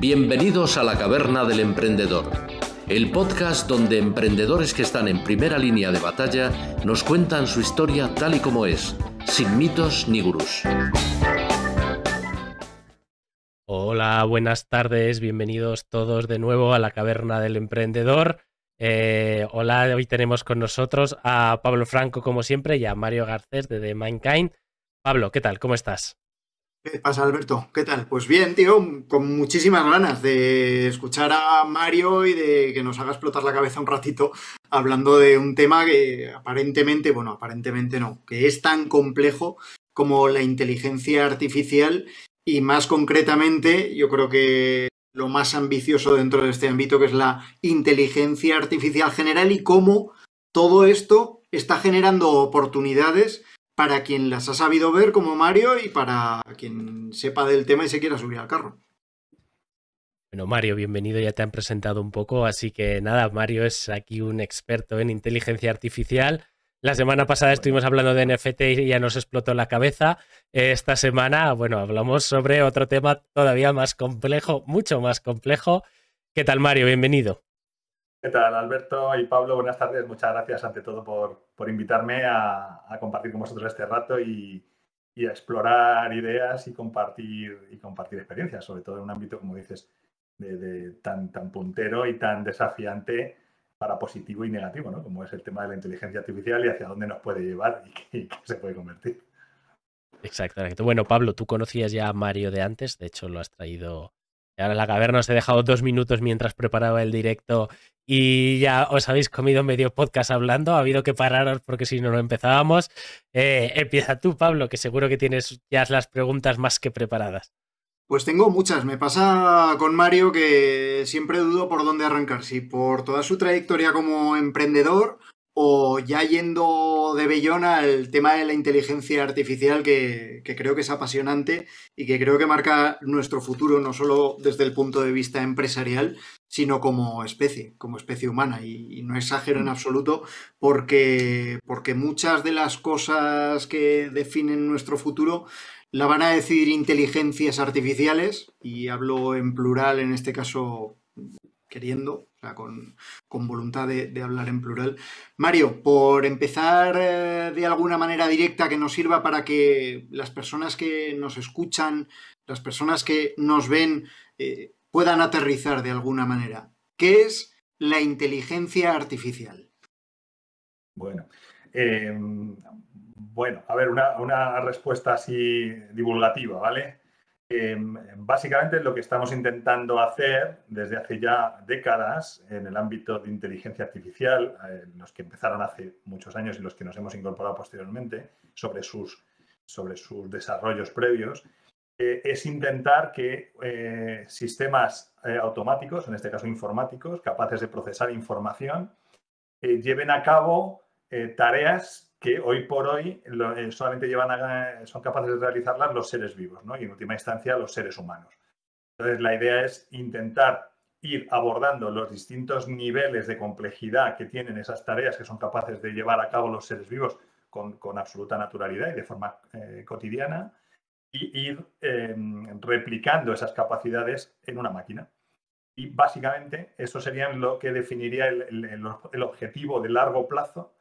Bienvenidos a la Caverna del Emprendedor, el podcast donde emprendedores que están en primera línea de batalla nos cuentan su historia tal y como es, sin mitos ni gurús. Hola, buenas tardes, bienvenidos todos de nuevo a la Caverna del Emprendedor. Eh, hola, hoy tenemos con nosotros a Pablo Franco, como siempre, y a Mario Garcés de The Mankind. Pablo, ¿qué tal? ¿Cómo estás? ¿Qué pasa, Alberto? ¿Qué tal? Pues bien, tío, con muchísimas ganas de escuchar a Mario y de que nos haga explotar la cabeza un ratito hablando de un tema que aparentemente, bueno, aparentemente no, que es tan complejo como la inteligencia artificial y más concretamente, yo creo que lo más ambicioso dentro de este ámbito, que es la inteligencia artificial general y cómo todo esto está generando oportunidades para quien las ha sabido ver como Mario y para quien sepa del tema y se quiera subir al carro. Bueno, Mario, bienvenido, ya te han presentado un poco, así que nada, Mario es aquí un experto en inteligencia artificial. La semana pasada estuvimos hablando de NFT y ya nos explotó la cabeza. Esta semana, bueno, hablamos sobre otro tema todavía más complejo, mucho más complejo. ¿Qué tal, Mario? Bienvenido. ¿Qué tal, Alberto y Pablo? Buenas tardes. Muchas gracias ante todo por, invitarme a, compartir con vosotros este rato y, a explorar ideas y compartir, y compartir experiencias, sobre todo en un ámbito, como dices, de, tan, tan puntero y tan desafiante para positivo y negativo, ¿no? como es el tema de la inteligencia artificial y hacia dónde nos puede llevar y qué, se puede convertir. Exactamente. Bueno, Pablo, tú conocías ya a Mario de antes, de hecho lo has traído ahora la caverna os he dejado dos minutos mientras preparaba el directo y ya os habéis comido medio podcast hablando. Ha habido que pararos porque si no, no empezábamos. Eh, empieza tú, Pablo, que seguro que tienes ya las preguntas más que preparadas. Pues tengo muchas. Me pasa con Mario que siempre dudo por dónde arrancar. Si por toda su trayectoria como emprendedor o ya yendo de bellón al tema de la inteligencia artificial que, creo que es apasionante y que creo que marca nuestro futuro no solo desde el punto de vista empresarial, sino como especie, como especie humana. Y, no exagero en absoluto porque, porque muchas de las cosas que definen nuestro futuro la van a decidir inteligencias artificiales, y hablo en plural en este caso queriendo, con, voluntad de, hablar en plural. Mario, por empezar eh, de alguna manera directa que nos sirva para que las personas que nos escuchan, las personas que nos ven, eh, puedan aterrizar de alguna manera. ¿Qué es la inteligencia artificial? Bueno, em, bueno, a ver, una, una respuesta así divulgativa, ¿vale? Em, básicamente lo que estamos intentando hacer desde hace ya décadas en el ámbito de inteligencia artificial, eh, los que empezaron hace muchos años y los que nos hemos incorporado posteriormente sobre sus, sobre sus desarrollos previos, eh, es intentar que eh, sistemas automáticos, en este caso informáticos, capaces de procesar información, lleven a cabo tareas que hoy por hoy eh, solamente llevan son capaces de realizarlas los seres vivos, ¿no? y en última instancia los seres humanos. Entonces, la idea es intentar ir abordando los distintos niveles de complejidad que tienen esas tareas que son capaces de llevar a cabo los seres vivos con, absoluta naturalidad y de forma eh, cotidiana, y ir em, replicando esas capacidades en una máquina. Y básicamente eso sería lo que definiría el objetivo de largo plazo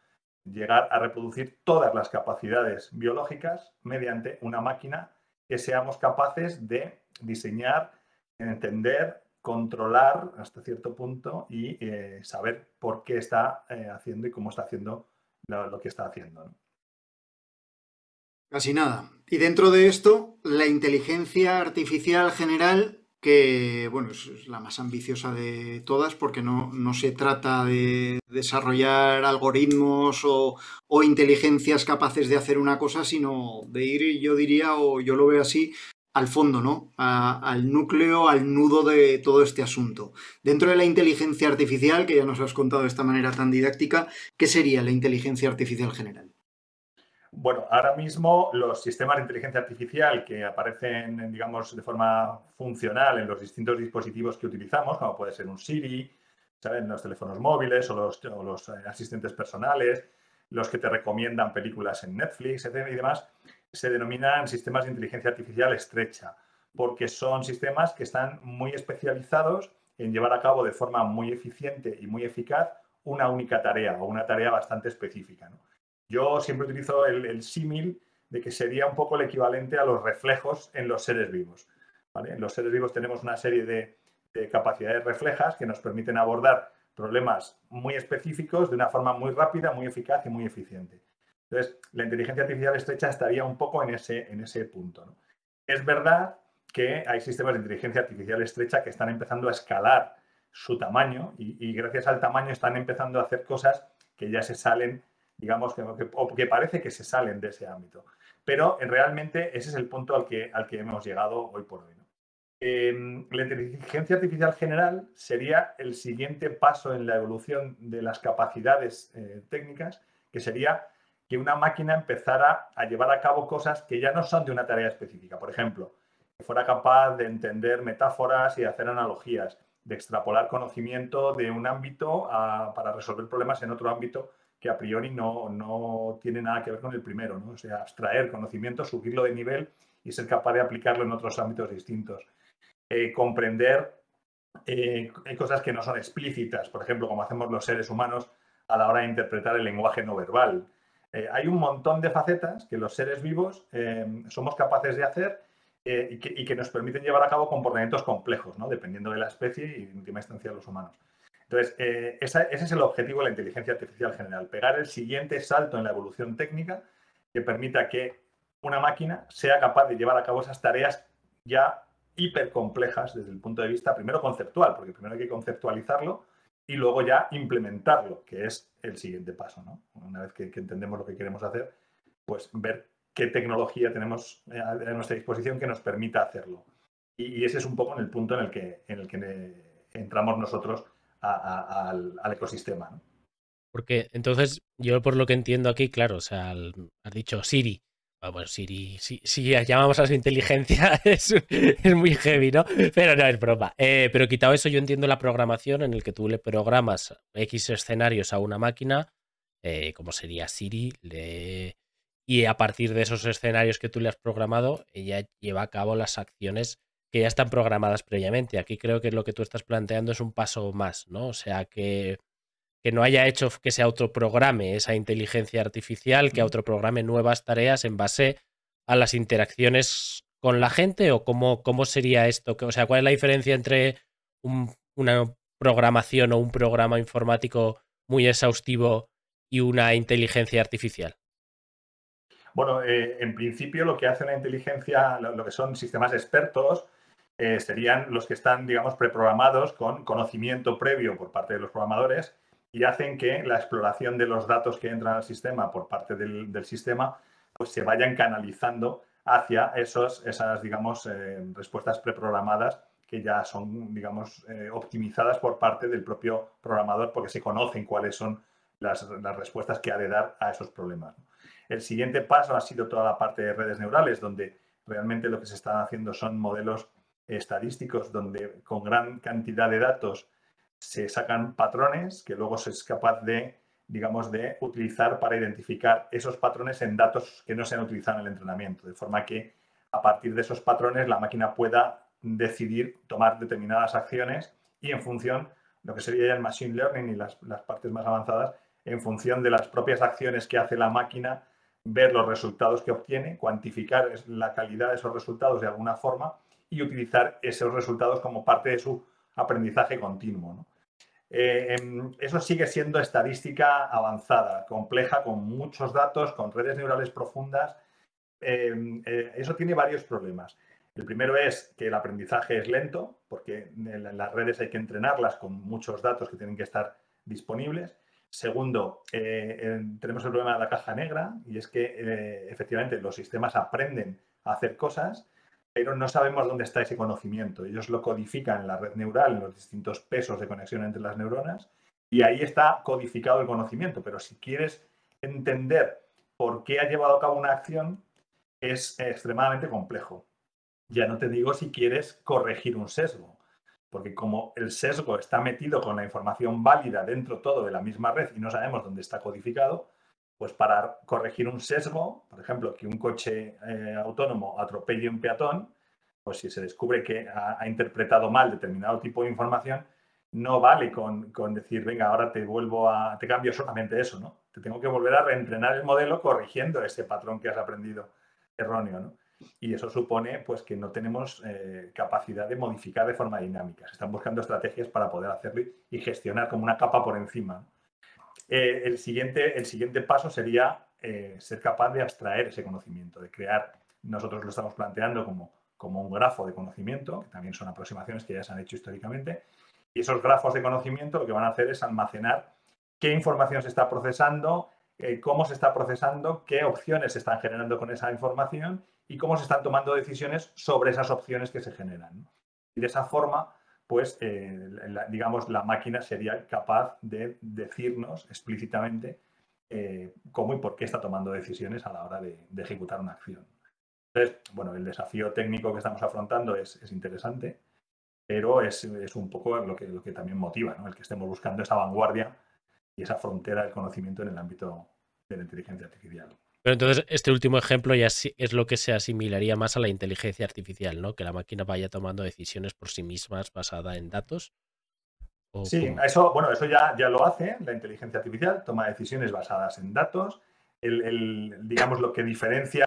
llegar a reproducir todas las capacidades biológicas mediante una máquina que seamos capaces de diseñar, entender, controlar hasta cierto punto y eh, saber por qué está eh, haciendo y cómo está haciendo lo, que está haciendo. Casi nada. Y dentro de esto, la inteligencia artificial general que bueno, es la más ambiciosa de todas porque no, se trata de desarrollar algoritmos o, inteligencias capaces de hacer una cosa, sino de ir, yo diría, o yo lo veo así, al fondo, ¿no? al núcleo, al nudo de todo este asunto. Dentro de la inteligencia artificial, que ya nos has contado de esta manera tan didáctica, ¿qué sería la inteligencia artificial general? Bueno, ahora mismo los sistemas de inteligencia artificial que aparecen, digamos, de forma funcional en los distintos dispositivos que utilizamos, como puede ser un Siri, ¿saben? los teléfonos móviles o los, eh, asistentes personales, los que te recomiendan películas en Netflix, etcétera, y demás, se denominan sistemas de inteligencia artificial estrecha. porque son sistemas que están muy especializados en llevar a cabo de forma muy eficiente y muy eficaz una única tarea o una tarea bastante específica. Yo siempre utilizo el, símil de que sería un poco el equivalente a los reflejos en los seres vivos. En los seres vivos tenemos una serie de, capacidades reflejas que nos permiten abordar problemas muy específicos de una forma muy rápida, muy eficaz y muy eficiente. Entonces, la inteligencia artificial estrecha estaría un poco en ese, en ese punto. Es verdad que hay sistemas de inteligencia artificial estrecha que están empezando a escalar su tamaño y, gracias al tamaño están empezando a hacer cosas que ya se salen, digamos, que, que parece que se salen de ese ámbito. Pero eh, realmente ese es el punto al que, al que hemos llegado hoy por hoy. Em, la inteligencia artificial general sería el siguiente paso en la evolución de las capacidades eh, técnicas, que sería que una máquina empezara a llevar a cabo cosas que ya no son de una tarea específica. Por ejemplo, fuera capaz de entender metáforas y hacer analogías, de extrapolar conocimiento de un ámbito para resolver problemas en otro ámbito que a priori no, no, tiene nada que ver con el primero, ¿no? O sea, abstraer conocimiento, subirlo de nivel y ser capaz de aplicarlo en otros ámbitos distintos. Eh, comprender eh, cosas que no son explícitas, por ejemplo, como hacemos los seres humanos a la hora de interpretar el lenguaje no verbal. Eh, hay un montón de facetas que los seres vivos somos capaces de hacer eh, y, que, nos permiten llevar a cabo comportamientos complejos, ¿no? dependiendo de la especie y, en última instancia, de los humanos. Entonces, eh, ese es el objetivo de la inteligencia artificial general, pegar el siguiente salto en la evolución técnica que permita que una máquina sea capaz de llevar a cabo esas tareas ya hipercomplejas desde el punto de vista, primero conceptual, porque primero hay que conceptualizarlo y luego ya implementarlo, que es el siguiente paso. ¿no? Una vez que, entendemos lo que queremos hacer, pues ver qué tecnología tenemos eh, a nuestra disposición que nos permita hacerlo. Y, ese es un poco en el punto en el que, en el que entramos nosotros al, ecosistema. Porque entonces, yo por lo que entiendo aquí, claro, o sea, has dicho Siri. Ah, bueno, Siri, si, llamamos a su inteligencia, es, muy heavy, ¿no? Pero no, es broma. Eh, pero quitado eso, yo entiendo la programación en el que tú le programas X escenarios a una máquina, eh, como sería Siri, y a partir de esos escenarios que tú le has programado, ella lleva a cabo las acciones que ya están programadas previamente. Aquí creo que lo que tú estás planteando es un paso más, ¿no? O sea, que, que no haya hecho que se autoprograme esa inteligencia artificial, que autoprograme nuevas tareas en base a las interacciones con la gente o cómo, cómo sería esto. O sea, ¿cuál es la diferencia entre una programación o un programa informático muy exhaustivo y una inteligencia artificial? Bueno, eh, en principio lo que hace la inteligencia, lo, que son sistemas expertos, eh, serían los que están, digamos, preprogramados con conocimiento previo por parte de los programadores y hacen que la exploración de los datos que entran al sistema por parte del, sistema pues se vayan canalizando hacia esos, esas, digamos, eh, respuestas preprogramadas que ya son, digamos, optimizadas por parte del propio programador porque se conocen cuáles son las, las respuestas que ha de dar a esos problemas. El siguiente paso ha sido toda la parte de redes neurales, donde realmente lo que se están haciendo son modelos estadísticos donde con gran cantidad de datos se sacan patrones que luego se es capaz de, digamos, de utilizar para identificar esos patrones en datos que no se han utilizado en el entrenamiento, de forma que a partir de esos patrones la máquina pueda decidir tomar determinadas acciones y en función, lo que sería ya el machine learning y las, las partes más avanzadas, en función de las propias acciones que hace la máquina, ver los resultados que obtiene, cuantificar la calidad de esos resultados de alguna forma y utilizar esos resultados como parte de su aprendizaje continuo. Eh, em, eso sigue siendo estadística avanzada, compleja, con muchos datos, con redes neurales profundas. Em, eh, eso tiene varios problemas. El primero es que el aprendizaje es lento, porque en las redes hay que entrenarlas con muchos datos que tienen que estar disponibles. Segundo, eh, tenemos el problema de la caja negra y es que efectivamente los sistemas aprenden a hacer cosas, pero no sabemos dónde está ese conocimiento. Ellos lo codifican en la red neural, en los distintos pesos de conexión entre las neuronas, y ahí está codificado el conocimiento. Pero si quieres entender por qué ha llevado a cabo una acción, es extremadamente complejo. Ya no te digo si quieres corregir un sesgo porque como el sesgo está metido con la información válida dentro todo de la misma red y no sabemos dónde está codificado, pues para corregir un sesgo, por ejemplo, que un coche eh, autónomo atropelle un peatón, pues si se descubre que ha, interpretado mal determinado tipo de información, no vale con, decir, venga, ahora te vuelvo a, te cambio solamente eso, ¿no? Te tengo que volver a reentrenar el modelo corrigiendo ese patrón que has aprendido erróneo, ¿no? Y eso supone pues, que no tenemos eh, capacidad de modificar de forma dinámica. Se están buscando estrategias para poder hacerlo y gestionar como una capa por encima. Eh, el, siguiente, el siguiente paso sería eh, ser capaz de abstraer ese conocimiento, de crear, nosotros lo estamos planteando como, como un grafo de conocimiento, que también son aproximaciones que ya se han hecho históricamente, y esos grafos de conocimiento lo que van a hacer es almacenar qué información se está procesando, cómo se está procesando, qué opciones se están generando con esa información y cómo se están tomando decisiones sobre esas opciones que se generan. Y de esa forma, pues, eh, digamos, la máquina sería capaz de decirnos explícitamente eh, cómo y por qué está tomando decisiones a la hora de, ejecutar una acción. Entonces, bueno, el desafío técnico que estamos afrontando es, interesante, pero es, un poco lo que, lo que también motiva, el que estemos buscando esa vanguardia y esa frontera del conocimiento en el ámbito de la inteligencia artificial. Pero entonces este último ejemplo ya es lo que se asimilaría más a la inteligencia artificial, ¿no? Que la máquina vaya tomando decisiones por sí mismas basada en datos. Sí, eso, bueno, eso ya, ya lo hace la inteligencia artificial, toma decisiones basadas en datos. El, digamos, lo que diferencia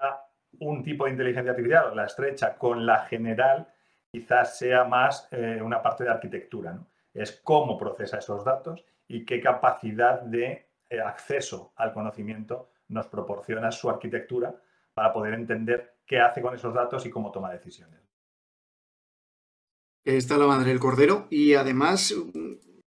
un tipo de inteligencia artificial, la estrecha, con la general, quizás sea más eh, una parte de arquitectura, ¿no? Es cómo procesa esos datos y qué capacidad de eh, acceso al conocimiento nos proporciona su arquitectura para poder entender qué hace con esos datos y cómo toma decisiones. Está la madre del cordero y además,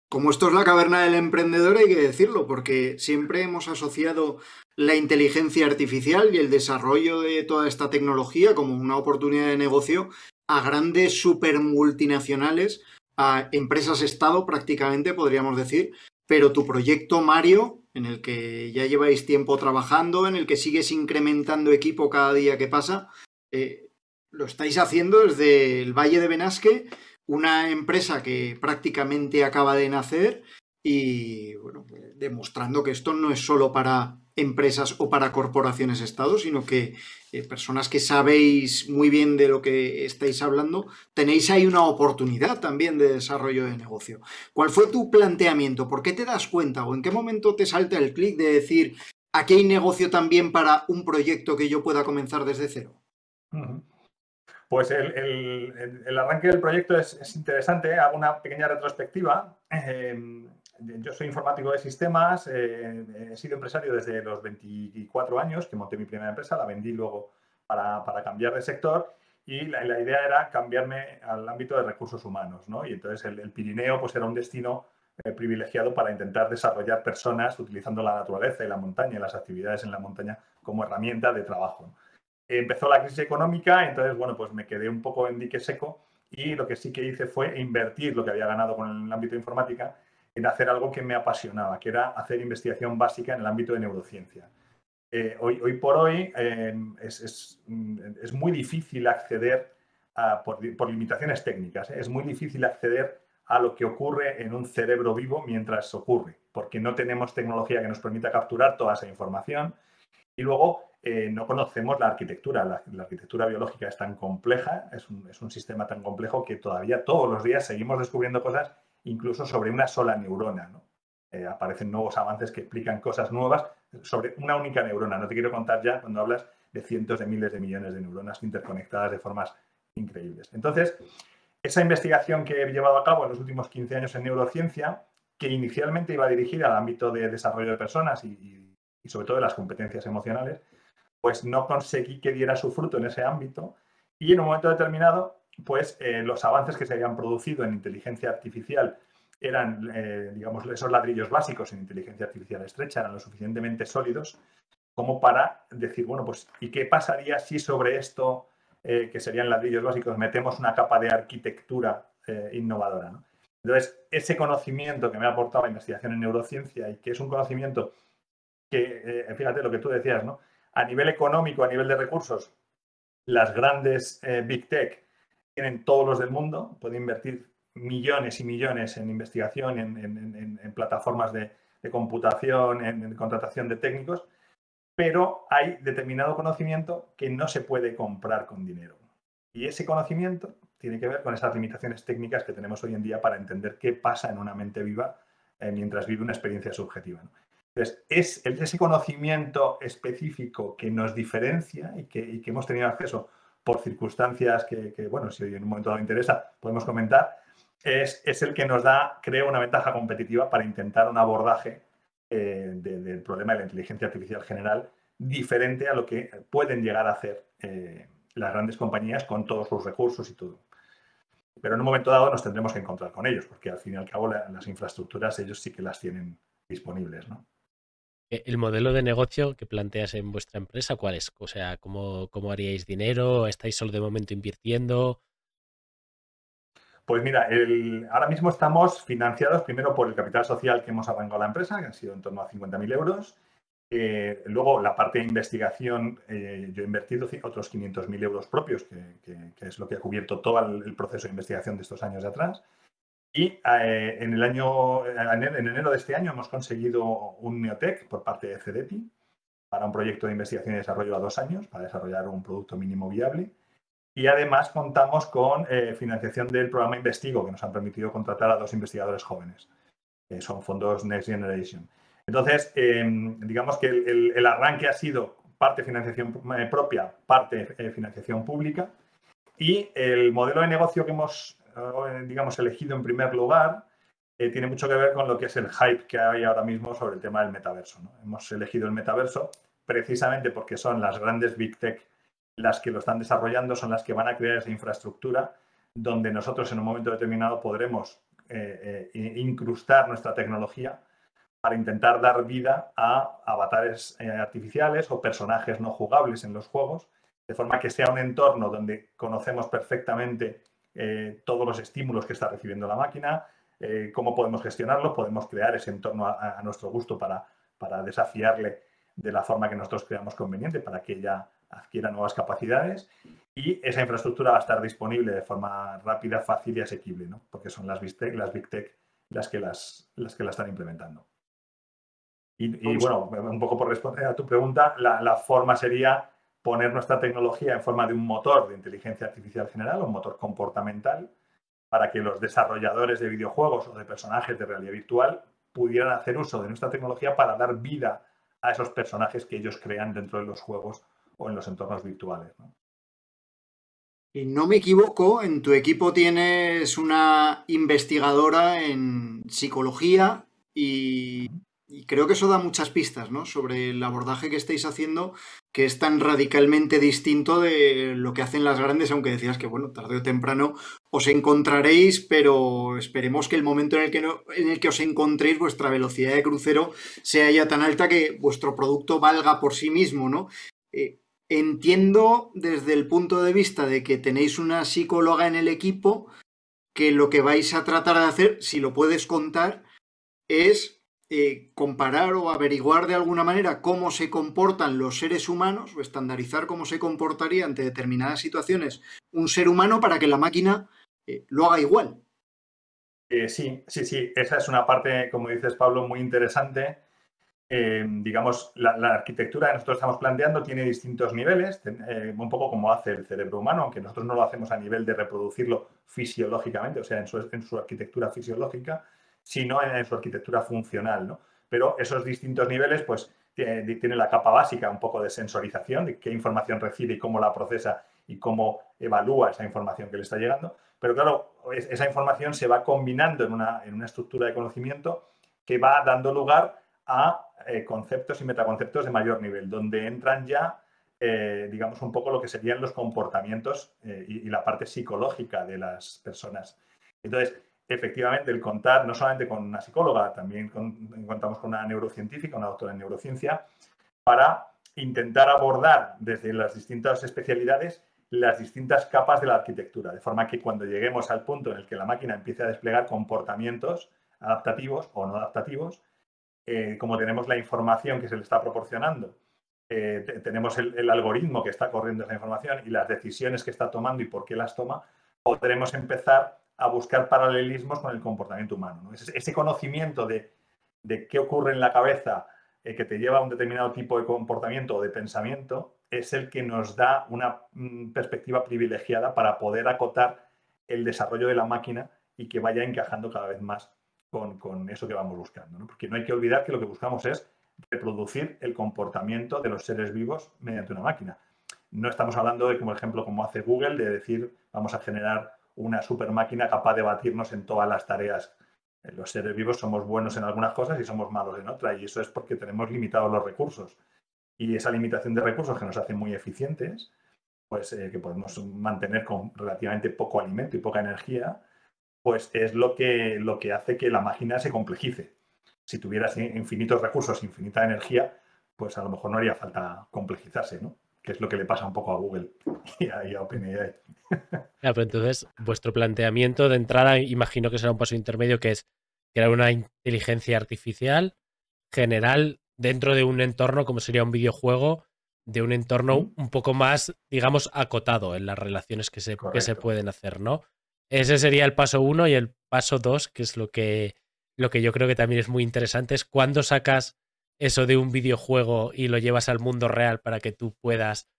como esto es la caverna del emprendedor, hay que decirlo, porque siempre hemos asociado la inteligencia artificial y el desarrollo de toda esta tecnología como una oportunidad de negocio a grandes super multinacionales, a empresas Estado prácticamente, podríamos decir, pero tu proyecto Mario en el que ya lleváis tiempo trabajando, en el que sigues incrementando equipo cada día que pasa. Eh, lo estáis haciendo desde el Valle de Benasque, una empresa que prácticamente acaba de nacer y bueno, demostrando que esto no es solo para empresas o para corporaciones Estado, sino que eh, personas que sabéis muy bien de lo que estáis hablando, tenéis ahí una oportunidad también de desarrollo de negocio. ¿Cuál fue tu planteamiento? ¿Por qué te das cuenta o en qué momento te salta el clic de decir, aquí hay negocio también para un proyecto que yo pueda comenzar desde cero? Pues el, arranque del proyecto es, interesante. Hago una pequeña retrospectiva. Em, yo soy informático de sistemas, eh, he sido empresario desde los 24 años, que monté mi primera empresa, la vendí luego para, cambiar de sector y la, idea era cambiarme al ámbito de recursos humanos, ¿no? Y entonces el, Pirineo pues era un destino eh, privilegiado para intentar desarrollar personas utilizando la naturaleza y la montaña y las actividades en la montaña como herramienta de trabajo. Empezó la crisis económica, entonces, bueno, pues me quedé un poco en dique seco y lo que sí que hice fue invertir lo que había ganado con el ámbito de informática en hacer algo que me apasionaba, que era hacer investigación básica en el ámbito de neurociencia. Eh, hoy, por hoy em, es, muy difícil acceder, por, limitaciones técnicas, ¿eh? es muy difícil acceder a lo que ocurre en un cerebro vivo mientras ocurre, porque no tenemos tecnología que nos permita capturar toda esa información y luego eh, no conocemos la arquitectura. La, arquitectura biológica es tan compleja, es un, es un sistema tan complejo que todavía todos los días seguimos descubriendo cosas incluso sobre una sola neurona. Eh, aparecen nuevos avances que explican cosas nuevas sobre una única neurona. No te quiero contar ya cuando hablas de cientos de miles de millones de neuronas interconectadas de formas increíbles. Entonces, esa investigación que he llevado a cabo en los últimos 15 años en neurociencia, que inicialmente iba dirigida al ámbito de desarrollo de personas y, y sobre todo de las competencias emocionales, pues no conseguí que diera su fruto en ese ámbito y en un momento determinado pues eh, los avances que se habían producido en inteligencia artificial eran, eh, digamos, esos ladrillos básicos en inteligencia artificial estrecha, eran lo suficientemente sólidos como para decir, bueno, pues, ¿y qué pasaría si sobre esto, eh, que serían ladrillos básicos, metemos una capa de arquitectura innovadora? Entonces, ese conocimiento que me ha aportado la investigación en neurociencia y que es un conocimiento que, fíjate lo que tú decías, ¿no? A nivel económico, a nivel de recursos, las grandes Big Tech tienen todos los del mundo, pueden invertir millones y millones en investigación, en, plataformas de, computación, en, contratación de técnicos, pero hay determinado conocimiento que no se puede comprar con dinero. Y ese conocimiento tiene que ver con esas limitaciones técnicas que tenemos hoy en día para entender qué pasa en una mente viva eh, mientras vive una experiencia subjetiva. Entonces, es ese conocimiento específico que nos diferencia y que, hemos tenido acceso por circunstancias que, bueno, si en un momento dado interesa, podemos comentar, es, el que nos da, creo, una ventaja competitiva para intentar un abordaje eh, del problema de la inteligencia artificial general diferente a lo que pueden llegar a hacer eh, las grandes compañías con todos sus recursos y todo. Pero en un momento dado nos tendremos que encontrar con ellos, porque al fin y al cabo las infraestructuras ellos sí que las tienen disponibles. ¿no? Eh, ¿El modelo de negocio que planteas en vuestra empresa cuál es? O sea, ¿cómo, cómo haríais dinero? ¿Estáis solo de momento invirtiendo? Pues mira, ahora mismo estamos financiados primero por el capital social que hemos arrancado la empresa, que han sido en torno a 50.000 euros, eh, luego, la parte de investigación, eh, yo he invertido otros 500.000 euros propios, que, es lo que ha cubierto todo el, proceso de investigación de estos años de atrás. Y eh, en el año, en enero de este año hemos conseguido un Neotec por parte de CDEPI para un proyecto de investigación y desarrollo a dos años, para desarrollar un producto mínimo viable. Y además contamos con financiación del programa Investigo, que nos han permitido contratar a dos investigadores jóvenes, que son fondos Next Generation. Entonces, em, digamos que el, arranque ha sido parte financiación eh, propia, parte eh, financiación pública. Y el modelo de negocio que hemos, eh, digamos, elegido en primer lugar tiene mucho que ver con lo que es el hype que hay ahora mismo sobre el tema del metaverso. Hemos elegido el metaverso precisamente porque son las grandes big tech las que lo están desarrollando, son las que van a crear esa infraestructura donde nosotros en un momento determinado podremos incrustar nuestra tecnología para intentar dar vida a avatares eh, artificiales o personajes no jugables en los juegos, de forma que sea un entorno donde conocemos perfectamente eh, todos los estímulos que está recibiendo la máquina, eh, cómo podemos gestionarlo, podemos crear ese entorno a, nuestro gusto para, para, desafiarle de la forma que nosotros creamos conveniente para que ella adquiera nuevas capacidades y esa infraestructura va a estar disponible de forma rápida, fácil y asequible, ¿no? porque son las Big Tech, las, Big Tech las, que las, las que la están implementando. Y, bueno, un poco por responder a tu pregunta, la, forma sería poner nuestra tecnología en forma de un motor de inteligencia artificial general, un motor comportamental, para que los desarrolladores de videojuegos o de personajes de realidad virtual pudieran hacer uso de nuestra tecnología para dar vida a esos personajes que ellos crean dentro de los juegos o en los entornos virtuales. Y no me equivoco, en tu equipo tienes una investigadora en psicología y y creo que eso da muchas pistas, ¿no? Sobre el abordaje que estáis haciendo, que es tan radicalmente distinto de lo que hacen las grandes, aunque decías que, bueno, tarde o temprano os encontraréis, pero esperemos que el momento en el que, en el que os encontréis, vuestra velocidad de crucero sea ya tan alta que vuestro producto valga por sí mismo, ¿no? Eh, entiendo desde el punto de vista de que tenéis una psicóloga en el equipo, que lo que vais a tratar de hacer, si lo puedes contar, es eh, comparar o averiguar de alguna manera cómo se comportan los seres humanos o estandarizar cómo se comportaría ante determinadas situaciones un ser humano para que la máquina eh, lo haga igual. Eh, sí, sí, sí, esa es una parte, como dices Pablo, muy interesante. digamos, la, arquitectura que nosotros estamos planteando tiene distintos niveles, un poco como hace el cerebro humano, aunque nosotros no lo hacemos a nivel de reproducirlo fisiológicamente, o sea, en su arquitectura fisiológica, sino en, su arquitectura funcional. ¿no? Pero esos distintos niveles, pues, tiene, la capa básica un poco de sensorización, de qué información recibe y cómo la procesa y cómo evalúa esa información que le está llegando. Pero claro, esa información se va combinando en una, en una estructura de conocimiento que va dando lugar a eh, conceptos y metaconceptos de mayor nivel, donde entran ya, eh, digamos, un poco lo que serían los comportamientos eh, y, y, la parte psicológica de las personas. Entonces, efectivamente el contar no solamente con una psicóloga, también contamos con una neurocientífica, una doctora en neurociencia, para intentar abordar desde las distintas especialidades las distintas capas de la arquitectura, de forma que cuando lleguemos al punto en el que la máquina empiece a desplegar comportamientos adaptativos o no adaptativos, eh, como tenemos la información que se le está proporcionando, eh, tenemos el, algoritmo que está corriendo esa información y las decisiones que está tomando y por qué las toma, podremos empezar a buscar paralelismos con el comportamiento humano. Ese, conocimiento de, qué ocurre en la cabeza eh, que te lleva a un determinado tipo de comportamiento o de pensamiento es el que nos da una mm, perspectiva privilegiada para poder acotar el desarrollo de la máquina y que vaya encajando cada vez más con, eso que vamos buscando. Porque no hay que olvidar que lo que buscamos es reproducir el comportamiento de los seres vivos mediante una máquina. No estamos hablando de, como ejemplo, como hace Google, de decir vamos a generar una super máquina capaz de batirnos en todas las tareas. Los seres vivos somos buenos en algunas cosas y somos malos en otras, y eso es porque tenemos limitados los recursos. Y esa limitación de recursos que nos hace muy eficientes, pues eh, que podemos mantener con relativamente poco alimento y poca energía, pues es lo que, lo que hace que la máquina se complejice. Si tuvieras infinitos recursos, infinita energía, pues a lo mejor no haría falta complejizarse, ¿no? Que es lo que le pasa un poco a Google y a, OpenAI. Claro, pero entonces, vuestro planteamiento de entrada, imagino que será un paso intermedio, que es crear una inteligencia artificial general dentro de un entorno como sería un videojuego, de un entorno un poco más, digamos, acotado en las relaciones que se, que se pueden hacer, ¿no? Ese sería el paso uno y el paso dos, que es lo que, lo que yo creo que también es muy interesante, es cuando sacas eso de un videojuego y lo llevas al mundo real para que tú puedas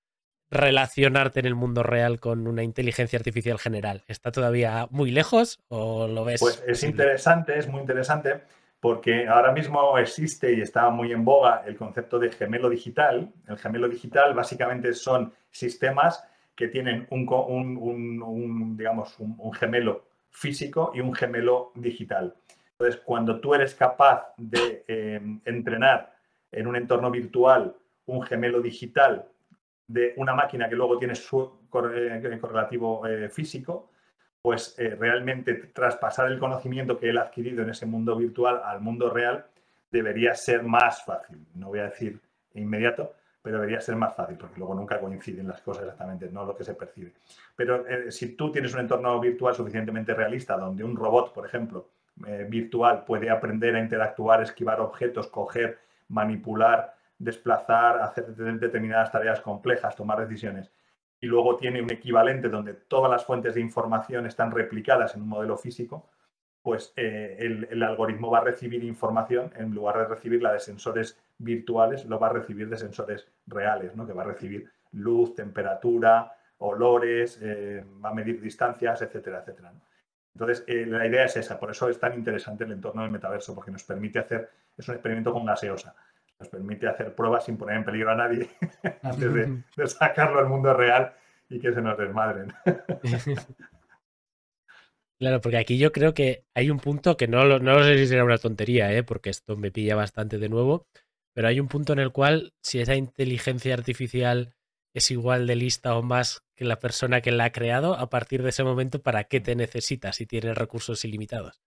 relacionarte en el mundo real con una inteligencia artificial general. ¿Está todavía muy lejos o lo ves? Pues es interesante, es muy interesante, porque ahora mismo existe y está muy en boga el concepto de gemelo digital. El gemelo digital básicamente son sistemas que tienen un, digamos, un, gemelo físico y un gemelo digital. Entonces, cuando tú eres capaz de eh, entrenar en un entorno virtual un gemelo digital de una máquina que luego tiene su eh, correlativo eh, físico, pues realmente traspasar el conocimiento que él ha adquirido en ese mundo virtual al mundo real debería ser más fácil. No voy a decir inmediato, pero debería ser más fácil, porque luego nunca coinciden las cosas exactamente, no lo que se percibe. Pero si tú tienes un entorno virtual suficientemente realista, donde un robot, por ejemplo, eh, virtual puede aprender a interactuar, esquivar objetos, coger, manipular, desplazar, hacer determinadas tareas complejas, tomar decisiones, y luego tiene un equivalente donde todas las fuentes de información están replicadas en un modelo físico, pues eh, el, algoritmo va a recibir información en lugar de recibirla de sensores virtuales, lo va a recibir de sensores reales, ¿no? que va a recibir luz, temperatura, olores, eh, va a medir distancias, etcétera, etcétera. Entonces, eh, la idea es esa, por eso es tan interesante el entorno del metaverso, porque nos permite hacer, es un experimento con gaseosa, nos permite hacer pruebas sin poner en peligro a nadie antes de, de sacarlo al mundo real y que se nos desmadren. Claro, porque aquí yo creo que hay un punto que no, no sé si será una tontería, ¿eh? porque esto me pilla bastante de nuevo, pero hay un punto en el cual si esa inteligencia artificial es igual de lista o más que la persona que la ha creado, a partir de ese momento, ¿para qué te necesitas si tienes recursos ilimitados?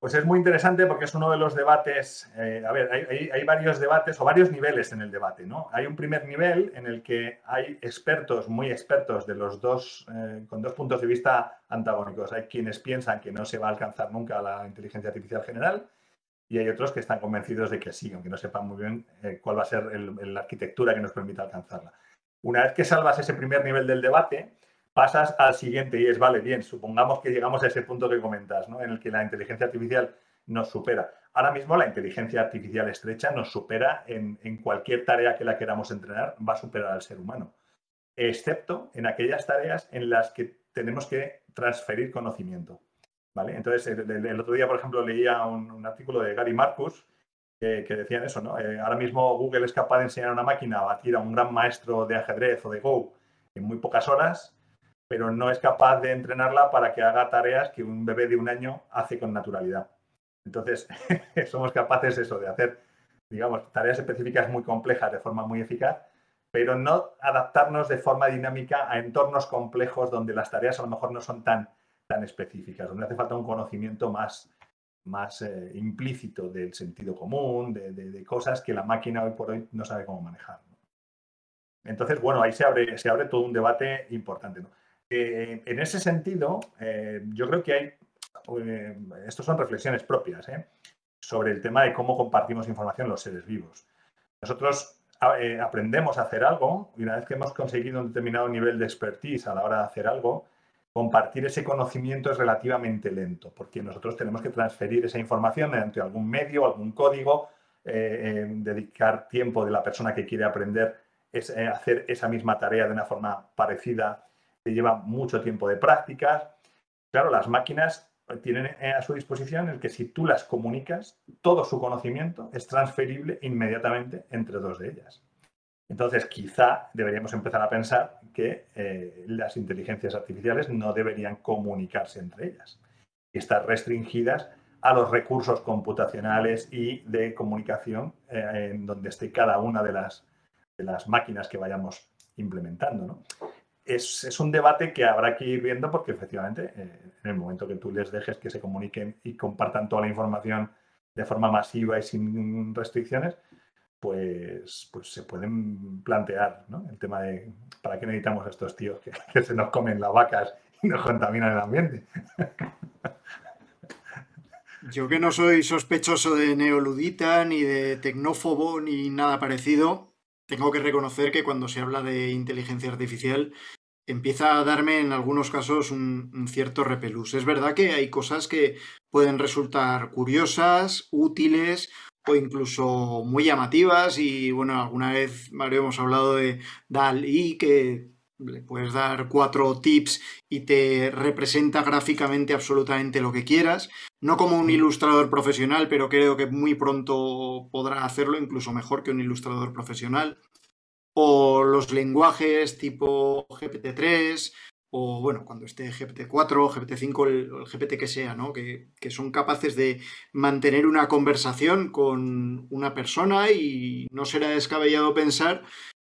Pues es muy interesante porque es uno de los debates, eh, a ver, hay, varios debates o varios niveles en el debate, ¿no? Hay un primer nivel en el que hay expertos, muy expertos de los dos, eh, con dos puntos de vista antagónicos. Hay quienes piensan que no se va a alcanzar nunca la inteligencia artificial general y hay otros que están convencidos de que sí, aunque no sepan muy bien eh, cuál va a ser la arquitectura que nos permita alcanzarla. Una vez que salvas ese primer nivel del debate, pasas al siguiente y es, vale, bien, supongamos que llegamos a ese punto que comentas, ¿no? En el que la inteligencia artificial nos supera. Ahora mismo la inteligencia artificial estrecha nos supera en, cualquier tarea que la queramos entrenar, va a superar al ser humano, excepto en aquellas tareas en las que tenemos que transferir conocimiento. ¿vale? Entonces, el, otro día, por ejemplo, leía un, artículo de Gary Marcus que, decían eso, ¿no? Eh, ahora mismo Google es capaz de enseñar a una máquina a batir a un gran maestro de ajedrez o de Go en muy pocas horas pero no es capaz de entrenarla para que haga tareas que un bebé de un año hace con naturalidad. Entonces, somos capaces eso, de hacer, digamos, tareas específicas muy complejas de forma muy eficaz, pero no adaptarnos de forma dinámica a entornos complejos donde las tareas a lo mejor no son tan, tan específicas, donde hace falta un conocimiento más, más eh, implícito del sentido común, de, cosas que la máquina hoy por hoy no sabe cómo manejar. Entonces, bueno, ahí se abre, se abre todo un debate importante. Eh, en ese sentido, eh, yo creo que hay, estas son reflexiones propias, sobre el tema de cómo compartimos información los seres vivos. Nosotros aprendemos a hacer algo y una vez que hemos conseguido un determinado nivel de expertise a la hora de hacer algo, compartir ese conocimiento es relativamente lento, porque nosotros tenemos que transferir esa información mediante algún medio, algún código, dedicar tiempo de la persona que quiere aprender es, eh, hacer esa misma tarea de una forma parecida, te lleva mucho tiempo de prácticas. Claro, las máquinas tienen a su disposición el que si tú las comunicas, todo su conocimiento es transferible inmediatamente entre dos de ellas. Entonces, quizá deberíamos empezar a pensar que eh, las inteligencias artificiales no deberían comunicarse entre ellas y estar restringidas a los recursos computacionales y de comunicación eh, en donde esté cada una de las, de las máquinas que vayamos implementando. Es, un debate que habrá que ir viendo porque efectivamente eh, en el momento que tú les dejes que se comuniquen y compartan toda la información de forma masiva y sin restricciones, pues, pues se pueden plantear el tema de ¿para qué necesitamos a estos tíos que, se nos comen las vacas y nos contaminan el ambiente? Yo que no soy sospechoso de neoludita, ni de tecnófobo, ni nada parecido, tengo que reconocer que cuando se habla de inteligencia artificial empieza a darme en algunos casos un, un, cierto repelús. Es verdad que hay cosas que pueden resultar curiosas, útiles o incluso muy llamativas y bueno, alguna vez, Mario, hemos hablado de DAL-I que le puedes dar cuatro tips y te representa gráficamente absolutamente lo que quieras. No como un ilustrador profesional, pero creo que muy pronto podrá hacerlo, incluso mejor que un ilustrador profesional. O los lenguajes tipo GPT-3, o bueno, cuando esté GPT-4, GPT-5, el, el, GPT que sea, ¿no? Que, que, son capaces de mantener una conversación con una persona y no será descabellado pensar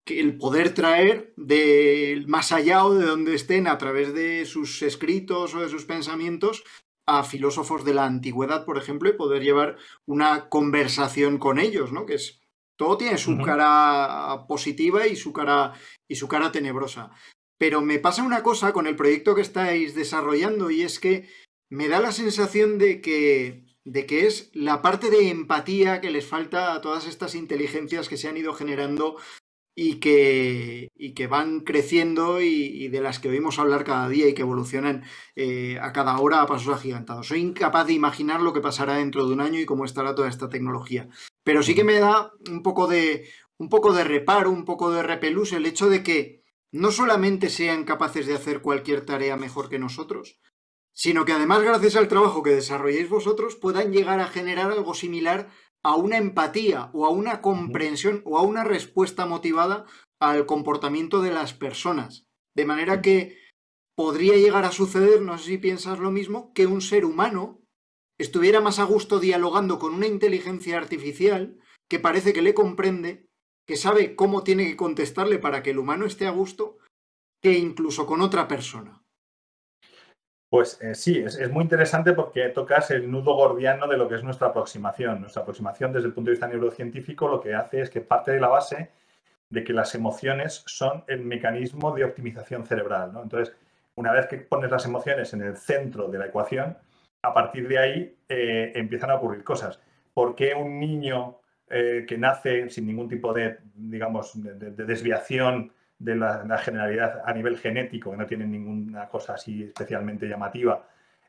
que el poder traer del más allá o de donde estén a través de sus escritos o de sus pensamientos a filósofos de la antigüedad, por ejemplo, y poder llevar una conversación con ellos, ¿no? Que es todo tiene su cara positiva y su cara y su cara tenebrosa. Pero me pasa una cosa con el proyecto que estáis desarrollando y es que me da la sensación de que, de que es la parte de empatía que les falta a todas estas inteligencias que se han ido generando y que, y que van creciendo y, de las que oímos hablar cada día y que evolucionan eh, a cada hora a pasos agigantados. Soy incapaz de imaginar lo que pasará dentro de un año y cómo estará toda esta tecnología. Pero sí que me da un poco de, un poco de reparo, un poco de repelús el hecho de que no solamente sean capaces de hacer cualquier tarea mejor que nosotros, sino que además gracias al trabajo que desarrolléis vosotros puedan llegar a generar algo similar a una empatía o a una comprensión o a una respuesta motivada al comportamiento de las personas. De manera que podría llegar a suceder, no sé si piensas lo mismo, que un ser humano estuviera más a gusto dialogando con una inteligencia artificial que parece que le comprende que sabe cómo tiene que contestarle para que el humano esté a gusto, que incluso con otra persona. Pues eh, sí, es, muy interesante porque tocas el nudo gordiano de lo que es nuestra aproximación. Nuestra aproximación desde el punto de vista neurocientífico lo que hace es que parte de la base de que las emociones son el mecanismo de optimización cerebral. Entonces, una vez que pones las emociones en el centro de la ecuación, a partir de ahí eh, empiezan a ocurrir cosas. ¿Por qué un niño eh, que nace sin ningún tipo de, digamos, de, desviación de la, generalidad a nivel genético, que no tiene ninguna cosa así especialmente llamativa,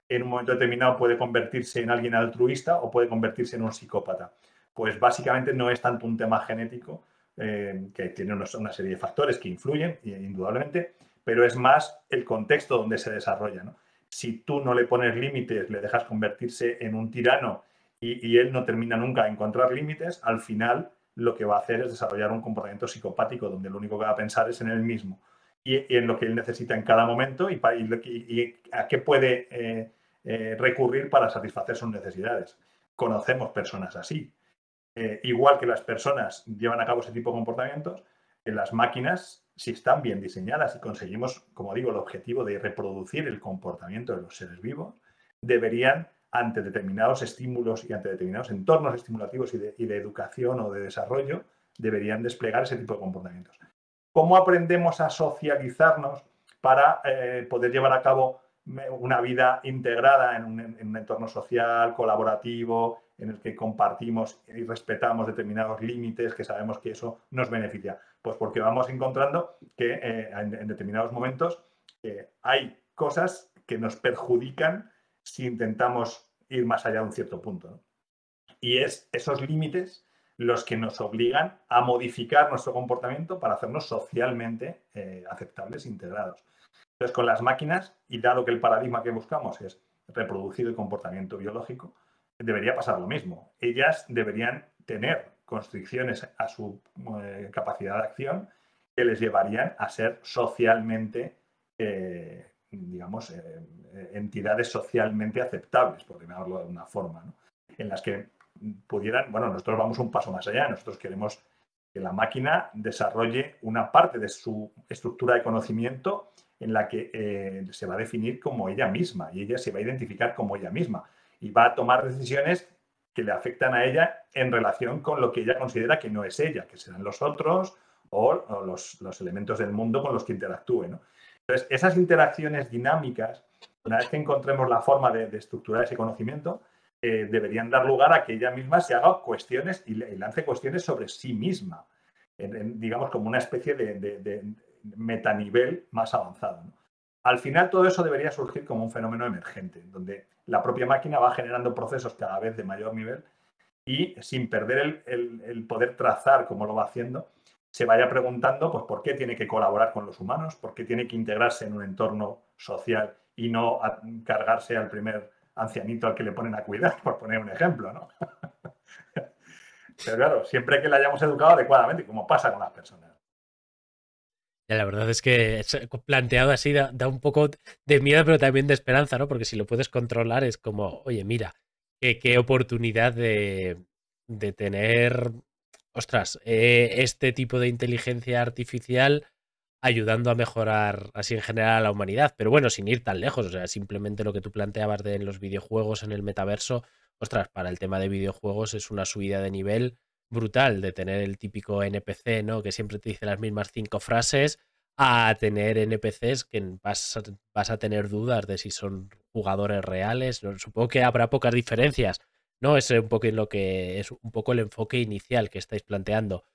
en un momento determinado puede convertirse en alguien altruista o puede convertirse en un psicópata. Pues básicamente no es tanto un tema genético, eh, que tiene una serie de factores que influyen, indudablemente, pero es más el contexto donde se desarrolla. Si tú no le pones límites, le dejas convertirse en un tirano y, él no termina nunca de encontrar límites, al final lo que va a hacer es desarrollar un comportamiento psicopático donde lo único que va a pensar es en él mismo y, en lo que él necesita en cada momento y, a qué puede eh, eh, recurrir para satisfacer sus necesidades. Conocemos personas así. Eh, igual que las personas llevan a cabo ese tipo de comportamientos, en las máquinas, si están bien diseñadas y conseguimos, como digo, el objetivo de reproducir el comportamiento de los seres vivos, deberían ante determinados estímulos y ante determinados entornos estimulativos y de, educación o de desarrollo, deberían desplegar ese tipo de comportamientos. ¿Cómo aprendemos a socializarnos para eh, poder llevar a cabo una vida integrada en un, entorno social, colaborativo, en el que compartimos y respetamos determinados límites, que sabemos que eso nos beneficia? Pues porque vamos encontrando que eh, en, determinados momentos eh, hay cosas que nos perjudican si intentamos ir más allá de un cierto punto. Y es esos límites los que nos obligan a modificar nuestro comportamiento para hacernos socialmente eh, aceptables, integrados. Entonces, con las máquinas, y dado que el paradigma que buscamos es reproducir el comportamiento biológico, debería pasar lo mismo. Ellas deberían tener constricciones a su eh, capacidad de acción que les llevarían a ser socialmente, eh, digamos, entidades socialmente aceptables, por llamarlo de una forma, en las que pudieran, bueno, nosotros vamos un paso más allá, nosotros queremos que la máquina desarrolle una parte de su estructura de conocimiento en la que eh, se va a definir como ella misma y ella se va a identificar como ella misma y va a tomar decisiones que le afectan a ella en relación con lo que ella considera que no es ella, que serán los otros o, los, elementos del mundo con los que interactúe. Entonces, esas interacciones dinámicas, una vez que encontremos la forma de estructurar ese conocimiento, eh, deberían dar lugar a que ella misma se haga cuestiones y, lance cuestiones sobre sí misma, digamos como una especie de, metanivel más avanzado. Al final todo eso debería surgir como un fenómeno emergente, donde la propia máquina va generando procesos cada vez de mayor nivel y sin perder el, poder trazar como lo va haciendo, se vaya preguntando pues, por qué tiene que colaborar con los humanos, por qué tiene que integrarse en un entorno social y no cargarse al primer ancianito al que le ponen a cuidar, por poner un ejemplo, ¿no? Pero claro, siempre que le hayamos educado adecuadamente, como pasa con las personas. la verdad es que planteado así da, un poco de miedo, pero también de esperanza, ¿no? Porque si lo puedes controlar es como, oye, mira, qué, oportunidad de, tener, ostras, eh, este tipo de inteligencia artificial ayudando a mejorar así en general a la humanidad. Pero bueno, sin ir tan lejos, o sea, simplemente lo que tú planteabas de en los videojuegos, en el metaverso, ostras, para el tema de videojuegos es una subida de nivel brutal de tener el típico NPC, ¿no? Que siempre te dice las mismas cinco frases, a tener NPCs que vas a, vas a tener dudas de si son jugadores reales. Supongo que habrá pocas diferencias, ¿no? Es un poco lo que es un poco el enfoque inicial que estáis planteando.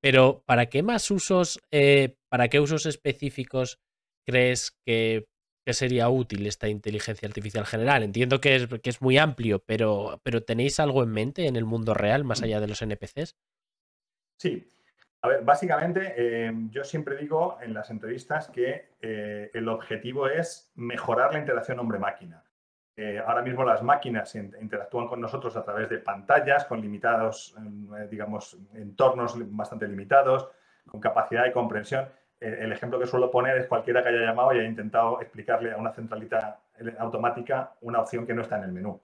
Pero ¿para qué más usos, eh, para qué usos específicos crees que, sería útil esta inteligencia artificial general? Entiendo que es, que es muy amplio, pero, pero ¿tenéis algo en mente en el mundo real más allá de los NPCs? Sí. A ver, básicamente eh, yo siempre digo en las entrevistas que eh, el objetivo es mejorar la interacción hombre-máquina. Eh, ahora mismo las máquinas interactúan con nosotros a través de pantallas con limitados, eh, digamos, entornos bastante limitados, con capacidad de comprensión. Eh, el ejemplo que suelo poner es cualquiera que haya llamado y haya intentado explicarle a una centralita automática una opción que no está en el menú.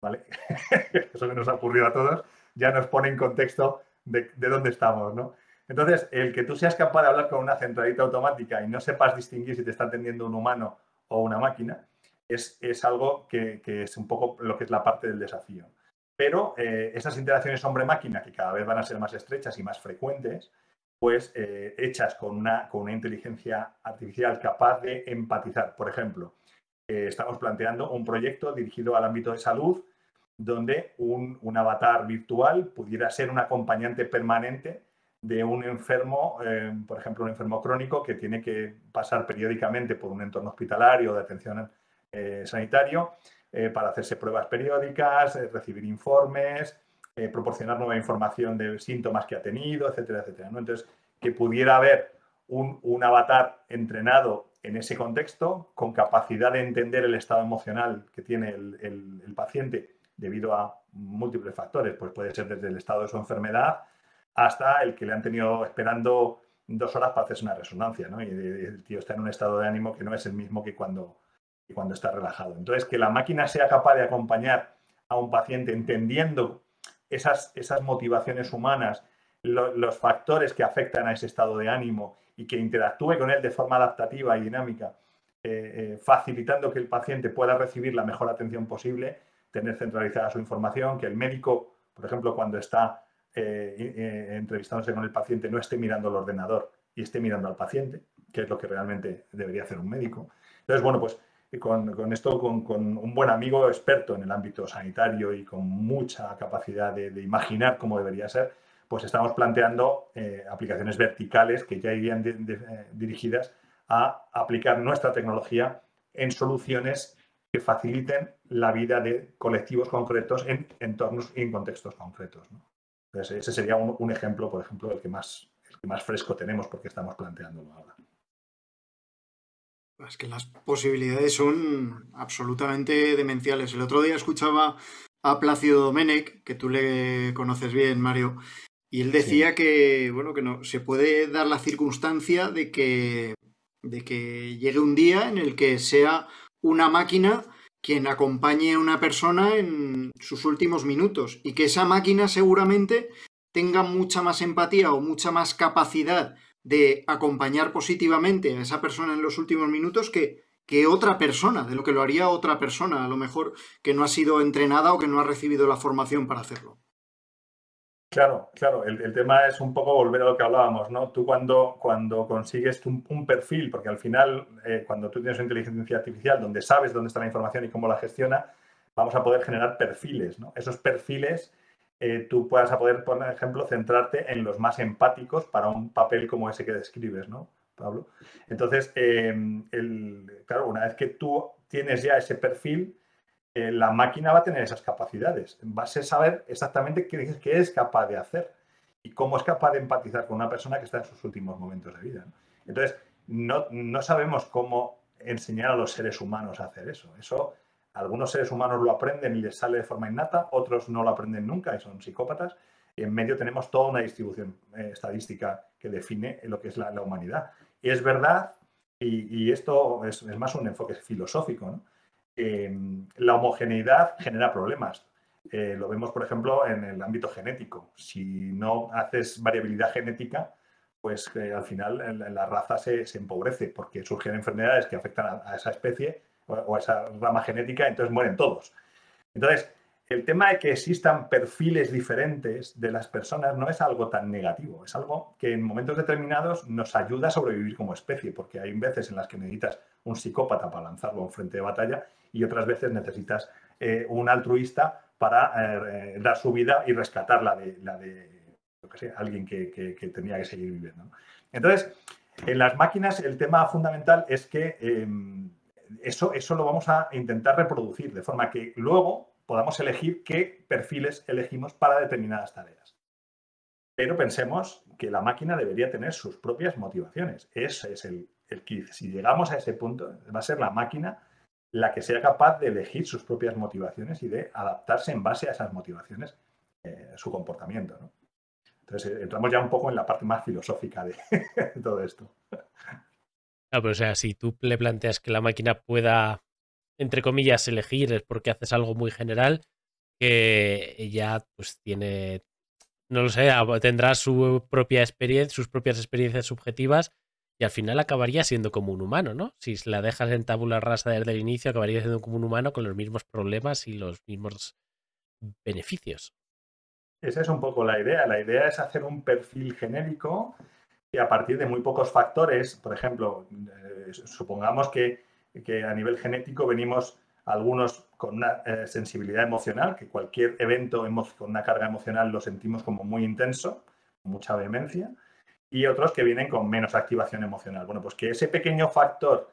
¿vale? Eso que nos ha ocurrido a todos ya nos pone en contexto de, de dónde estamos. ¿no? Entonces, el que tú seas capaz de hablar con una centralita automática y no sepas distinguir si te está atendiendo un humano o una máquina, es, algo que, es un poco lo que es la parte del desafío. Pero eh, esas interacciones hombre-máquina, que cada vez van a ser más estrechas y más frecuentes, pues eh, hechas con una, con una inteligencia artificial capaz de empatizar. Por ejemplo, eh, estamos planteando un proyecto dirigido al ámbito de salud donde un, un avatar virtual pudiera ser un acompañante permanente de un enfermo, por ejemplo, un enfermo crónico que tiene que pasar periódicamente por un entorno hospitalario de atención sanitario eh, para hacerse pruebas periódicas, eh, recibir informes, proporcionar nueva información de síntomas que ha tenido, etcétera, etcétera. Entonces, que pudiera haber un, avatar entrenado en ese contexto, con capacidad de entender el estado emocional que tiene el, paciente debido a múltiples factores, pues puede ser desde el estado de su enfermedad hasta el que le han tenido esperando dos horas para hacerse una resonancia, ¿no? Y el tío está en un estado de ánimo que no es el mismo que cuando, cuando está relajado. Entonces, que la máquina sea capaz de acompañar a un paciente entendiendo esas, esas motivaciones humanas, los factores que afectan a ese estado de ánimo y que interactúe con él de forma adaptativa y dinámica, eh, eh, facilitando que el paciente pueda recibir la mejor atención posible, tener centralizada su información, que el médico, por ejemplo, cuando está eh, entrevistándose con el paciente, no esté mirando el ordenador y esté mirando al paciente, que es lo que realmente debería hacer un médico. Entonces, bueno, pues con, esto, con, un buen amigo experto en el ámbito sanitario y con mucha capacidad de, imaginar cómo debería ser, pues estamos planteando eh, aplicaciones verticales que ya irían eh, dirigidas a aplicar nuestra tecnología en soluciones que faciliten la vida de colectivos concretos en entornos y en contextos concretos. ese sería un, ejemplo, por ejemplo, el que, más, el que más fresco tenemos porque estamos planteándolo ahora. Es que las posibilidades son absolutamente demenciales. El otro día escuchaba a Plácido Domenech, que tú le conoces bien, Mario, y él decía que, bueno, que no, se puede dar la circunstancia de que, de que llegue un día en el que sea una máquina quien acompañe a una persona en sus últimos minutos y que esa máquina seguramente tenga mucha más empatía o mucha más capacidad de acompañar positivamente a esa persona en los últimos minutos que, que otra persona, de lo que lo haría otra persona, a lo mejor que no ha sido entrenada o que no ha recibido la formación para hacerlo. Claro, claro, el, tema es un poco volver a lo que hablábamos, ¿no? Tú cuando, cuando consigues un, perfil, porque al final, eh, cuando tú tienes una inteligencia artificial donde sabes dónde está la información y cómo la gestiona, vamos a poder generar perfiles, ¿no? Esos perfiles eh, tú puedas a poder, por ejemplo, centrarte en los más empáticos para un papel como ese que describes, ¿no, Pablo? Entonces, em, claro, una vez que tú tienes ya ese perfil, eh, la máquina va a tener esas capacidades. Vas a saber exactamente qué, qué, es capaz de hacer y cómo es capaz de empatizar con una persona que está en sus últimos momentos de vida. Entonces, no, no sabemos cómo enseñar a los seres humanos a hacer eso. Eso algunos seres humanos lo aprenden y les sale de forma innata, otros no lo aprenden nunca y son psicópatas. Y en medio tenemos toda una distribución eh, estadística que define lo que es la, humanidad. Y es verdad, y, esto es, más un enfoque filosófico, la homogeneidad genera problemas. Eh, lo vemos, por ejemplo, en el ámbito genético. Si no haces variabilidad genética, pues eh, al final la, raza se, empobrece porque surgen enfermedades que afectan a esa especie o esa rama genética, entonces mueren todos. Entonces, el tema de que existan perfiles diferentes de las personas no es algo tan negativo, es algo que en momentos determinados nos ayuda a sobrevivir como especie, porque hay veces en las que necesitas un psicópata para lanzarlo a un frente de batalla y otras veces necesitas eh, un altruista para eh, dar su vida y rescatar la de, la de alguien que, tenía que seguir viviendo. Entonces, en las máquinas el tema fundamental es que em, eso, eso lo vamos a intentar reproducir de forma que luego podamos elegir qué perfiles elegimos para determinadas tareas. Pero pensemos que la máquina debería tener sus propias motivaciones. Ese es el, el. Si llegamos a ese punto, va a ser la máquina la que sea capaz de elegir sus propias motivaciones y de adaptarse en base a esas motivaciones eh, su comportamiento. Entonces, eh, entramos ya un poco en la parte más filosófica de todo esto. No, pero o sea, si tú le planteas que la máquina pueda, entre comillas, elegir es porque haces algo muy general, que ella pues tiene, no lo sé, tendrá su propia experiencia, sus propias experiencias subjetivas y al final acabaría siendo como un humano, ¿no? Si la dejas en tabula rasa desde el inicio, acabaría siendo como un humano con los mismos problemas y los mismos beneficios. Esa es un poco la idea. La idea es hacer un perfil genérico a partir de muy pocos factores, por ejemplo, eh, supongamos que, a nivel genético venimos algunos con una eh, sensibilidad emocional, que cualquier evento con una carga emocional lo sentimos como muy intenso, mucha vehemencia, y otros que vienen con menos activación emocional. Bueno, pues que ese pequeño factor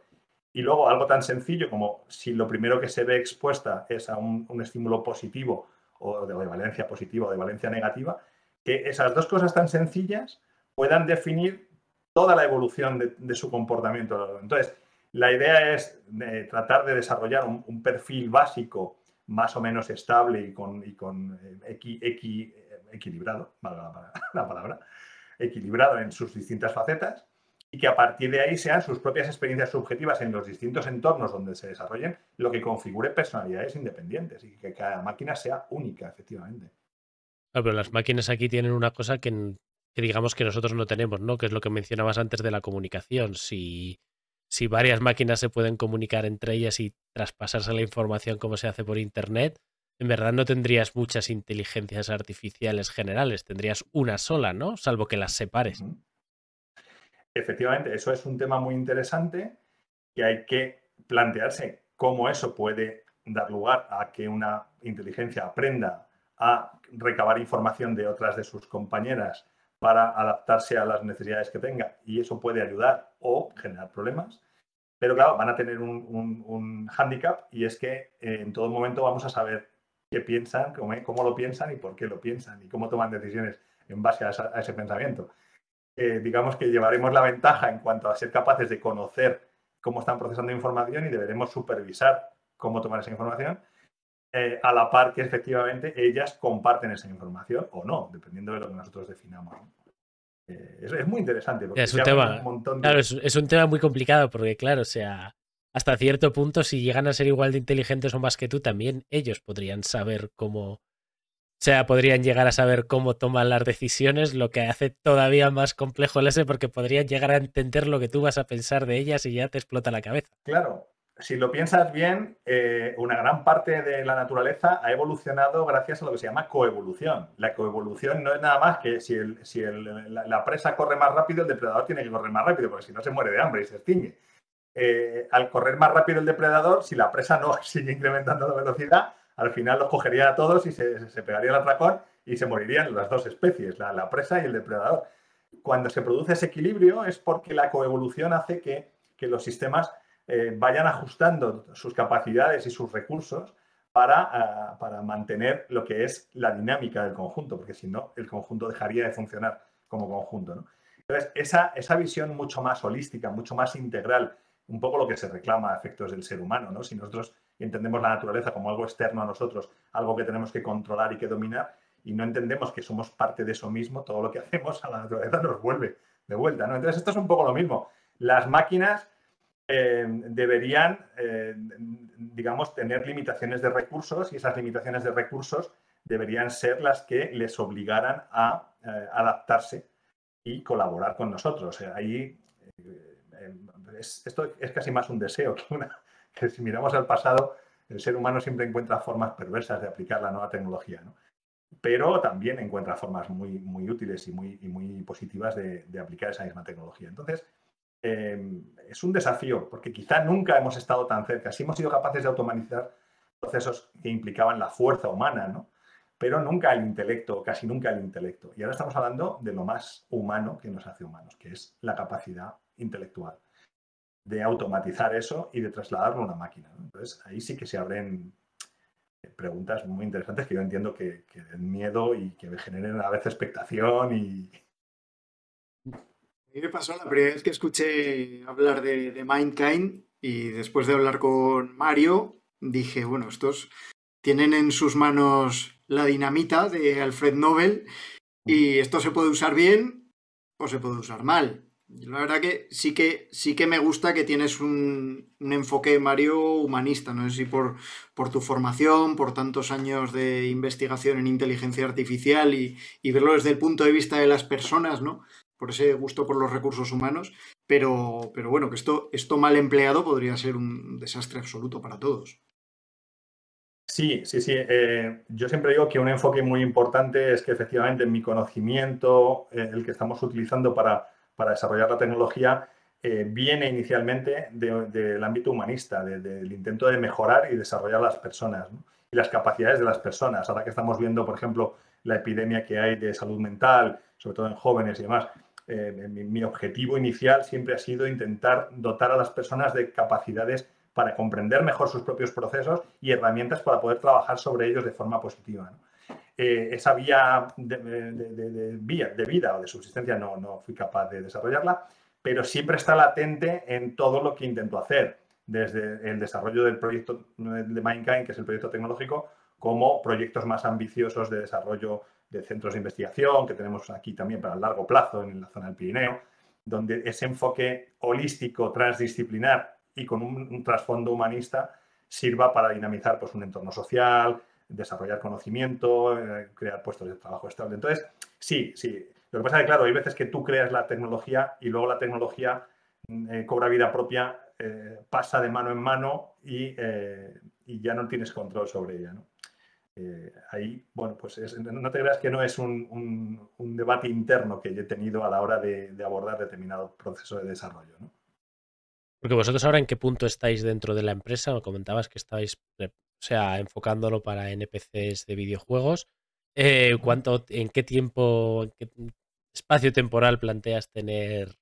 y luego algo tan sencillo como si lo primero que se ve expuesta es a un estímulo positivo o de valencia positiva o de valencia negativa, que esas dos cosas tan sencillas puedan definir toda la evolución de, su comportamiento. Entonces, la idea es tratar de desarrollar un, perfil básico más o menos estable y con, con eh, equilibrado, valga la, palabra, equilibrado en sus distintas facetas y que a partir de ahí sean sus propias experiencias subjetivas en los distintos entornos donde se desarrollen lo que configure personalidades independientes y que cada máquina sea única, efectivamente. pero las máquinas aquí tienen una cosa que que digamos que nosotros no tenemos, ¿no? Que es lo que mencionabas antes de la comunicación. Si, si varias máquinas se pueden comunicar entre ellas y traspasarse la información como se hace por Internet, en verdad no tendrías muchas inteligencias artificiales generales, tendrías una sola, ¿no? Salvo que las separes. Efectivamente, eso es un tema muy interesante y hay que plantearse cómo eso puede dar lugar a que una inteligencia aprenda a recabar información de otras de sus compañeras para adaptarse a las necesidades que tenga y eso puede ayudar o generar problemas. Pero claro, van a tener un, un, hándicap y es que eh, en todo momento vamos a saber qué piensan, cómo, lo piensan y por qué lo piensan y cómo toman decisiones en base a, ese pensamiento. Eh, digamos que llevaremos la ventaja en cuanto a ser capaces de conocer cómo están procesando información y deberemos supervisar cómo tomar esa información, eh, a la par que efectivamente ellas comparten esa información o no, dependiendo de lo que nosotros definamos. Eh, es, muy interesante. Porque es, un tema, es, un tema muy complicado porque, claro, o sea, hasta cierto punto, si llegan a ser igual de inteligentes o más que tú, también ellos podrían saber cómo, o sea, podrían llegar a saber cómo toman las decisiones, lo que hace todavía más complejo el ese porque podrían llegar a entender lo que tú vas a pensar de ellas y ya te explota la cabeza. Claro, si lo piensas bien, eh, una gran parte de la naturaleza ha evolucionado gracias a lo que se llama coevolución. La coevolución no es nada más que si, la, presa corre más rápido, el depredador tiene que correr más rápido, porque si no se muere de hambre y se extingue. Eh, al correr más rápido el depredador, si la presa no sigue incrementando la velocidad, al final los cogería a todos y se, pegaría el atracón y se morirían las dos especies, la presa y el depredador. Cuando se produce ese equilibrio es porque la coevolución hace que, que los sistemas eh, vayan ajustando sus capacidades y sus recursos para, ah, para, mantener lo que es la dinámica del conjunto, porque si no, el conjunto dejaría de funcionar como conjunto. Entonces, esa, esa, visión mucho más holística, mucho más integral, un poco lo que se reclama a efectos del ser humano, ¿no? Si nosotros entendemos la naturaleza como algo externo a nosotros, algo que tenemos que controlar y que dominar, y no entendemos que somos parte de eso mismo, todo lo que hacemos a la naturaleza nos vuelve de vuelta, ¿no? Entonces, esto es un poco lo mismo. Las máquinas eh, deberían, eh, digamos, tener limitaciones de recursos y esas limitaciones de recursos deberían ser las que les obligaran a eh, adaptarse y colaborar con nosotros. ahí esto es casi más un deseo que una, que si miramos al pasado, el ser humano siempre encuentra formas perversas de aplicar la nueva tecnología, pero también encuentra formas muy, muy útiles y muy, muy positivas de, de aplicar esa misma tecnología. Entonces, Em, es un desafío, porque quizá nunca hemos estado tan cerca. Sí hemos sido capaces de automatizar procesos que implicaban la fuerza humana, ¿no? pero nunca el intelecto, casi nunca el intelecto. Y ahora estamos hablando de lo más humano que nos hace humanos, que es la capacidad intelectual de automatizar eso y de trasladarlo a una máquina. Entonces, ahí sí que se abren eh, preguntas muy interesantes que yo entiendo que, que den miedo y que generen a veces expectación y, mí me pasó la primera vez que escuché hablar de, de Mindkind y después de hablar con Mario, dije, bueno, estos tienen en sus manos la dinamita de Alfred Nobel y esto se puede usar bien o se puede usar mal. La verdad que sí que, sí que me gusta que tienes un, enfoque, Mario, humanista. No sé si por, por, tu formación, por tantos años de investigación en inteligencia artificial y, y, verlo desde el punto de vista de las personas, ¿no? Por ese gusto por los recursos humanos, pero, pero bueno, que esto, esto mal empleado podría ser un desastre absoluto para todos. Sí, sí, sí. Eh, yo siempre digo que un enfoque muy importante es que efectivamente mi conocimiento, eh, el que estamos utilizando para, para desarrollar la tecnología, eh, viene inicialmente del ámbito humanista, del intento de mejorar y desarrollar las personas y las capacidades de las personas. Ahora que estamos viendo, por ejemplo, la epidemia que hay de salud mental, sobre todo en jóvenes y demás, eh, mi, objetivo inicial siempre ha sido intentar dotar a las personas de capacidades para comprender mejor sus propios procesos y herramientas para poder trabajar sobre ellos de forma positiva. Eh, esa vía de, vida o de subsistencia no, no fui capaz de desarrollarla, pero siempre está latente en todo lo que intento hacer, desde el desarrollo del proyecto de Mindkind, que es el proyecto tecnológico, como proyectos más ambiciosos de desarrollo de centros de investigación que tenemos aquí también para el largo plazo en la zona del Pirineo, donde ese enfoque holístico, transdisciplinar y con un, trasfondo humanista sirva para dinamizar pues, un entorno social, desarrollar conocimiento, eh, crear puestos de trabajo estable. Entonces, sí, sí. Lo que pasa es que, claro, hay veces que tú creas la tecnología y luego la tecnología mm, eh, cobra vida propia, eh, pasa de mano en mano y, y, ya no tienes control sobre ella. ¿no? Eh, ahí, bueno, pues no te creas que no es un, debate interno que yo he tenido a la hora de, abordar determinado proceso de desarrollo. ¿no? Porque vosotros ahora en qué punto estáis dentro de la empresa, comentabas que estáis, o sea, enfocándolo para NPCs de videojuegos. Eh, ¿cuánto, ¿En qué tiempo, en qué espacio temporal planteas tener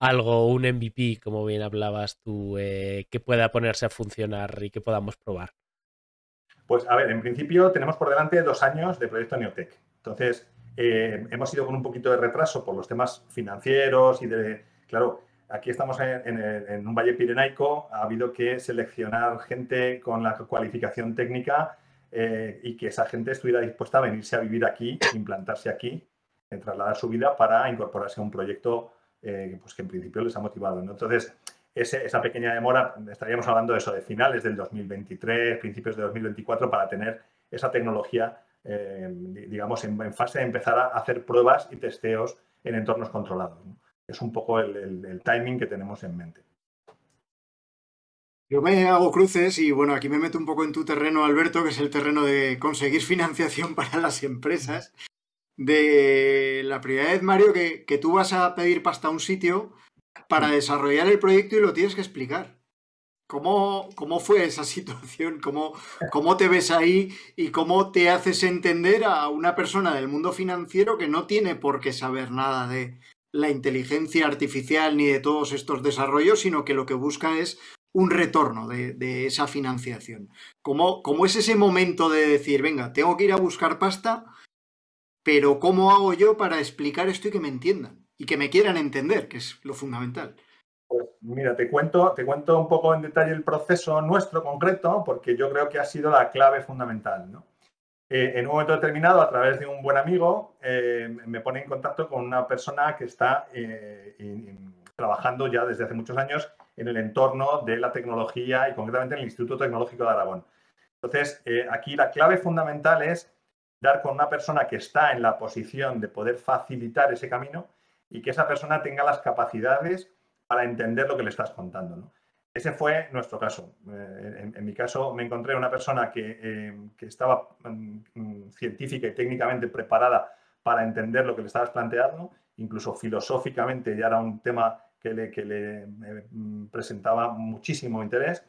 algo, un MVP, como bien hablabas tú, eh, que pueda ponerse a funcionar y que podamos probar? Pues a ver, en principio tenemos por delante dos años de proyecto Neotech. Entonces, eh, hemos ido con un poquito de retraso por los temas financieros y de, claro, aquí estamos en, un valle pirenaico, ha habido que seleccionar gente con la cualificación técnica eh, y que esa gente estuviera dispuesta a venirse a vivir aquí, implantarse aquí, en trasladar su vida para incorporarse a un proyecto eh, pues que en principio les ha motivado. Entonces, esa pequeña demora, estaríamos hablando de eso, de finales del 2023, principios de 2024, para tener esa tecnología, eh, digamos, en, fase de empezar a hacer pruebas y testeos en entornos controlados. Es un poco el, timing que tenemos en mente. Yo me hago cruces y bueno, aquí me meto un poco en tu terreno, Alberto, que es el terreno de conseguir financiación para las empresas. De la vez, Mario, que, que tú vas a pedir pasta a un sitio para desarrollar el proyecto y lo tienes que explicar. ¿Cómo, cómo fue esa situación? ¿Cómo, ¿Cómo te ves ahí y cómo te haces entender a una persona del mundo financiero que no tiene por qué saber nada de la inteligencia artificial ni de todos estos desarrollos, sino que lo que busca es un retorno de, esa financiación? ¿Cómo, ¿Cómo es ese momento de decir, venga, tengo que ir a buscar pasta, pero ¿cómo hago yo para explicar esto y que me entiendan? Y que me quieran entender, que es lo fundamental. Pues mira, te cuento, te cuento un poco en detalle el proceso nuestro concreto, porque yo creo que ha sido la clave fundamental. Eh, en un momento determinado, a través de un buen amigo, eh, me pone en contacto con una persona que está eh, trabajando ya desde hace muchos años en el entorno de la tecnología y concretamente en el Instituto Tecnológico de Aragón. Entonces, aquí la clave fundamental es dar con una persona que está en la posición de poder facilitar ese camino y que esa persona tenga las capacidades para entender lo que le estás contando. Ese fue nuestro caso. Eh, en, mi caso me encontré una persona que, eh, estaba mm, mm, científica y técnicamente preparada para entender lo que le estabas planteando, incluso filosóficamente ya era un tema que le, que le mm, presentaba muchísimo interés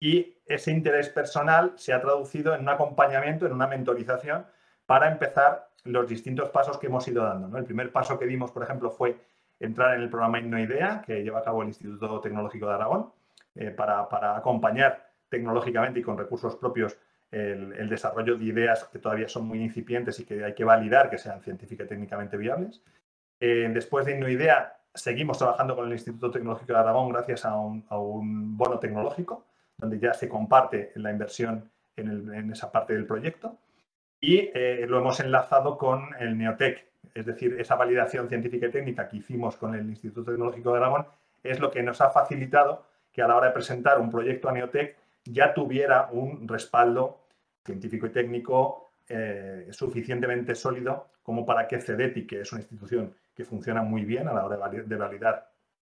y ese interés personal se ha traducido en un acompañamiento, en una mentorización para empezar los distintos pasos que hemos ido dando. El primer paso que dimos, por ejemplo, fue entrar en el programa InnoIdea, que lleva a cabo el Instituto Tecnológico de Aragón, eh, para, acompañar tecnológicamente y con recursos propios el, desarrollo de ideas que todavía son muy incipientes y que hay que validar que sean científicamente y técnicamente viables. Eh, después de InnoIdea, seguimos trabajando con el Instituto Tecnológico de Aragón gracias a un, bono tecnológico, donde ya se comparte la inversión en esa parte del proyecto y eh, lo hemos enlazado con el Neotec, es decir, esa validación científica y técnica que hicimos con el Instituto Tecnológico de Aragón es lo que nos ha facilitado que a la hora de presentar un proyecto a Neotec ya tuviera un respaldo científico y técnico eh, suficientemente sólido como para que CEDETI, que es una institución que funciona muy bien a la hora de validar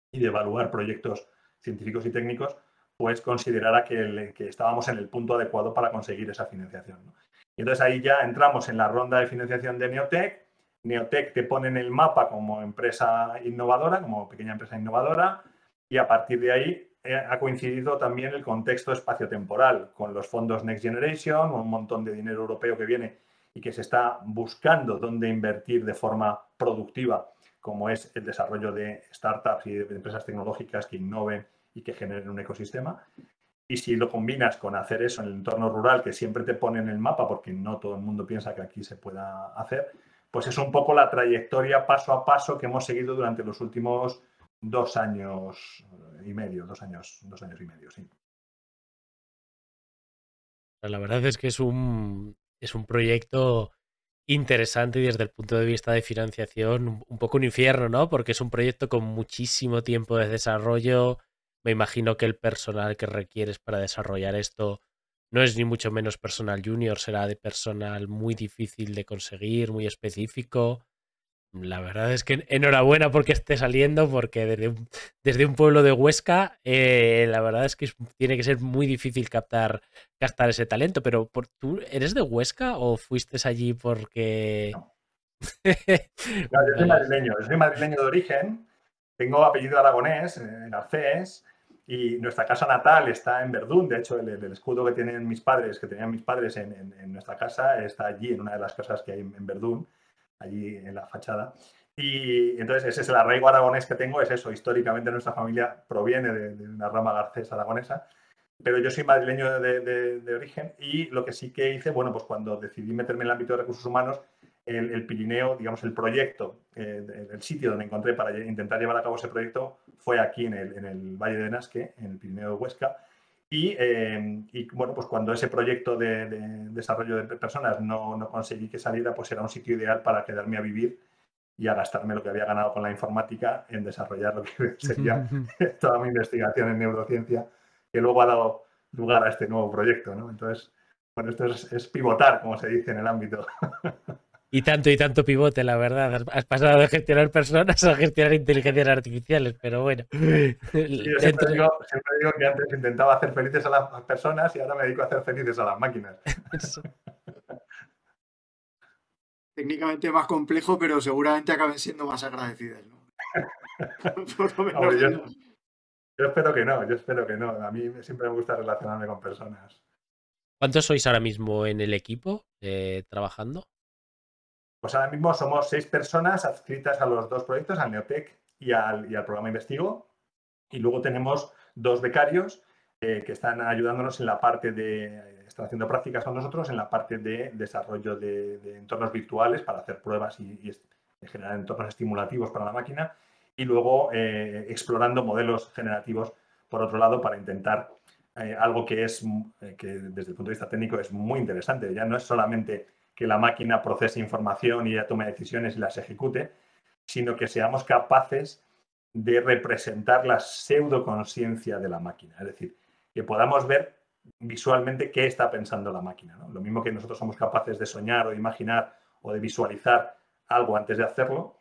y de evaluar proyectos científicos y técnicos, pues considerara que, estábamos en el punto adecuado para conseguir esa financiación. Entonces ahí ya entramos en la ronda de financiación de Neotec. Neotec te pone en el mapa como empresa innovadora, como pequeña empresa innovadora, y a partir de ahí eh, ha coincidido también el contexto espaciotemporal con los fondos Next Generation, un montón de dinero europeo que viene y que se está buscando dónde invertir de forma productiva, como es el desarrollo de startups y de empresas tecnológicas que innoven y que generen un ecosistema. Y si lo combinas con hacer eso en el entorno rural, que siempre te pone en el mapa, porque no todo el mundo piensa que aquí se pueda hacer, pues es un poco la trayectoria paso a paso que hemos seguido durante los últimos dos años y medio, dos años, dos años y medio, sí. La verdad es que es un, es un proyecto interesante y desde el punto de vista de financiación un poco un infierno, ¿no? Porque es un proyecto con muchísimo tiempo de desarrollo, me imagino que el personal que requieres para desarrollar esto no es ni mucho menos personal junior, será de personal muy difícil de conseguir, muy específico. La verdad es que enhorabuena porque esté saliendo, porque desde un, desde un pueblo de Huesca, eh, la verdad es que tiene que ser muy difícil captar, captar ese talento. Pero por, ¿tú eres de Huesca o fuiste allí porque.? yo soy madrileño, soy madrileño de origen, tengo apellido aragonés, en Garcés, y nuestra casa natal está en Verdún. De hecho, el, escudo que tienen mis padres, que tenían mis padres en, nuestra casa, está allí, en una de las casas que hay en, Verdún, allí en la fachada. Y entonces ese es el arraigo aragonés que tengo, es eso. Históricamente nuestra familia proviene de, una rama garcés aragonesa. pero yo soy madrileño de, origen y lo que sí que hice, bueno, pues cuando decidí meterme en el ámbito de recursos humanos, el, Pirineo, digamos, el proyecto, eh, el sitio donde encontré para intentar llevar a cabo ese proyecto fue aquí en el, en el Valle de Nasque, en el Pirineo de Huesca. Y, eh, y, bueno, pues cuando ese proyecto de, desarrollo de personas no, no, conseguí que saliera, pues era un sitio ideal para quedarme a vivir y a gastarme lo que había ganado con la informática en desarrollar lo que sería toda mi investigación en neurociencia, que luego ha dado lugar a este nuevo proyecto. ¿no? Entonces, bueno, esto es, es pivotar, como se dice en el ámbito. Y tanto y tanto pivote, la verdad. Has pasado de gestionar personas a gestionar inteligencias artificiales, pero bueno. yo siempre, digo, que antes intentaba hacer felices a las personas y ahora me dedico a hacer felices a las máquinas. Técnicamente más complejo, pero seguramente acaben siendo más agradecidas. yo, espero que no, yo espero que no. A mí siempre me gusta relacionarme con personas. ¿Cuántos sois ahora mismo en el equipo eh, trabajando? Pues ahora mismo somos seis personas adscritas a los dos proyectos, al Neotec y al, programa Investigo. Y luego tenemos dos becarios eh, que están ayudándonos en la parte de, están haciendo prácticas con nosotros en la parte de desarrollo de, entornos virtuales para hacer pruebas y, generar entornos estimulativos para la máquina. Y luego eh, explorando modelos generativos, por otro lado, para intentar eh, algo que es, que desde el punto de vista técnico es muy interesante. Ya no es solamente que la máquina procese información y ya tome decisiones y las ejecute, sino que seamos capaces de representar la pseudoconsciencia de la máquina. Es decir, que podamos ver visualmente qué está pensando la máquina. Lo mismo que nosotros somos capaces de soñar o de imaginar o de visualizar algo antes de hacerlo,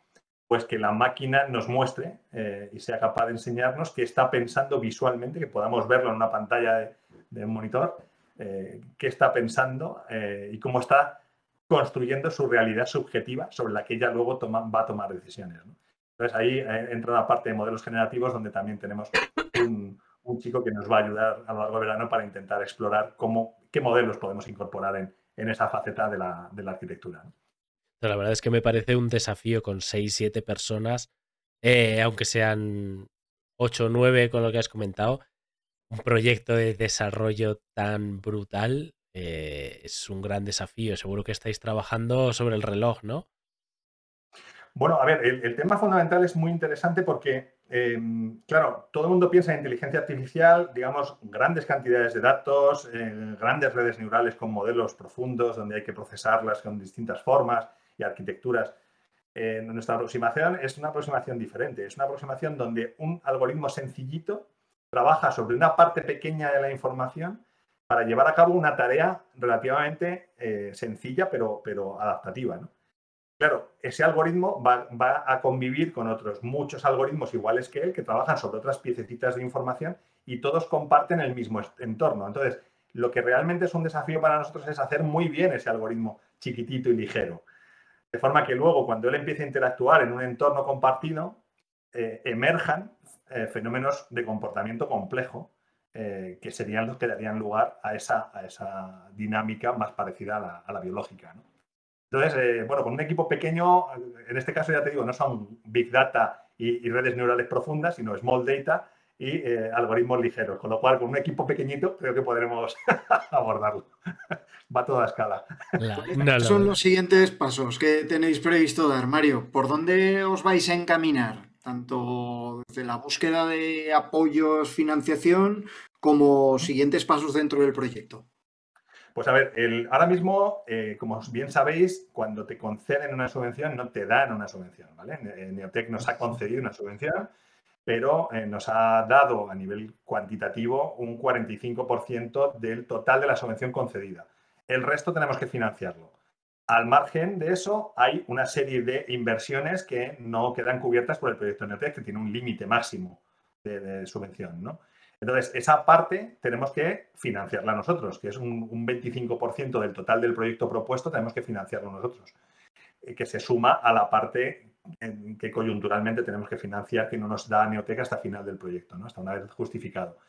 pues que la máquina nos muestre eh, y sea capaz de enseñarnos qué está pensando visualmente, que podamos verlo en una pantalla de, un monitor, eh, qué está pensando eh, y cómo está construyendo su realidad subjetiva sobre la que ella luego va a tomar decisiones. Entonces ahí eh, entra una parte de modelos generativos donde también tenemos un, chico que nos va a ayudar a lo largo del verano para intentar explorar cómo, qué modelos podemos incorporar en, esa faceta de la, arquitectura. La verdad es que me parece un desafío con 6, 7 personas, eh, aunque sean 8 o 9 con lo que has comentado, un proyecto de desarrollo tan brutal eh, es un gran desafío. Seguro que estáis trabajando sobre el reloj, ¿no? Bueno, a ver, el, tema fundamental es muy interesante porque, em, claro, todo el mundo piensa en inteligencia artificial, digamos, grandes cantidades de datos, eh, grandes redes neurales con modelos profundos donde hay que procesarlas con distintas formas y arquitecturas. nuestra aproximación es una aproximación diferente, es una aproximación donde un algoritmo sencillito trabaja sobre una parte pequeña de la información para llevar a cabo una tarea relativamente eh, sencilla, pero, pero adaptativa. Claro, ese algoritmo va, a convivir con otros muchos algoritmos iguales que él, que trabajan sobre otras piececitas de información y todos comparten el mismo entorno. Entonces, lo que realmente es un desafío para nosotros es hacer muy bien ese algoritmo chiquitito y ligero. De forma que luego, cuando él empiece a interactuar en un entorno compartido, eh, emerjan eh, fenómenos de comportamiento complejo eh, que serían los que darían lugar a esa, a esa dinámica más parecida a la, a la biológica. ¿no? Entonces, eh, bueno, con un equipo pequeño, en este caso ya te digo, no son big data y, redes neurales profundas, sino small data y eh, algoritmos ligeros, con lo cual con un equipo pequeñito creo que podremos abordarlo. Va a toda escala. son los siguientes pasos que tenéis previsto dar, Mario. ¿Por dónde os vais a encaminar? Tanto desde la búsqueda de apoyos, financiación, como siguientes pasos dentro del proyecto? Pues a ver, el, ahora mismo, eh, como bien sabéis, cuando te conceden una subvención, no te dan una subvención, ¿vale? Neotec nos ha concedido una subvención, pero eh, nos ha dado a nivel cuantitativo un 45% del total de la subvención concedida. El resto tenemos que financiarlo. Al margen de eso, hay una serie de inversiones que no quedan cubiertas por el proyecto Neotec, que tiene un límite máximo de, subvención. ¿no? Entonces, esa parte tenemos que financiarla nosotros, que es un, 25% del total del proyecto propuesto, tenemos que financiarlo nosotros, eh, que se suma a la parte que coyunturalmente tenemos que financiar, que no nos da Neotec hasta final del proyecto, ¿no? hasta una vez justificado.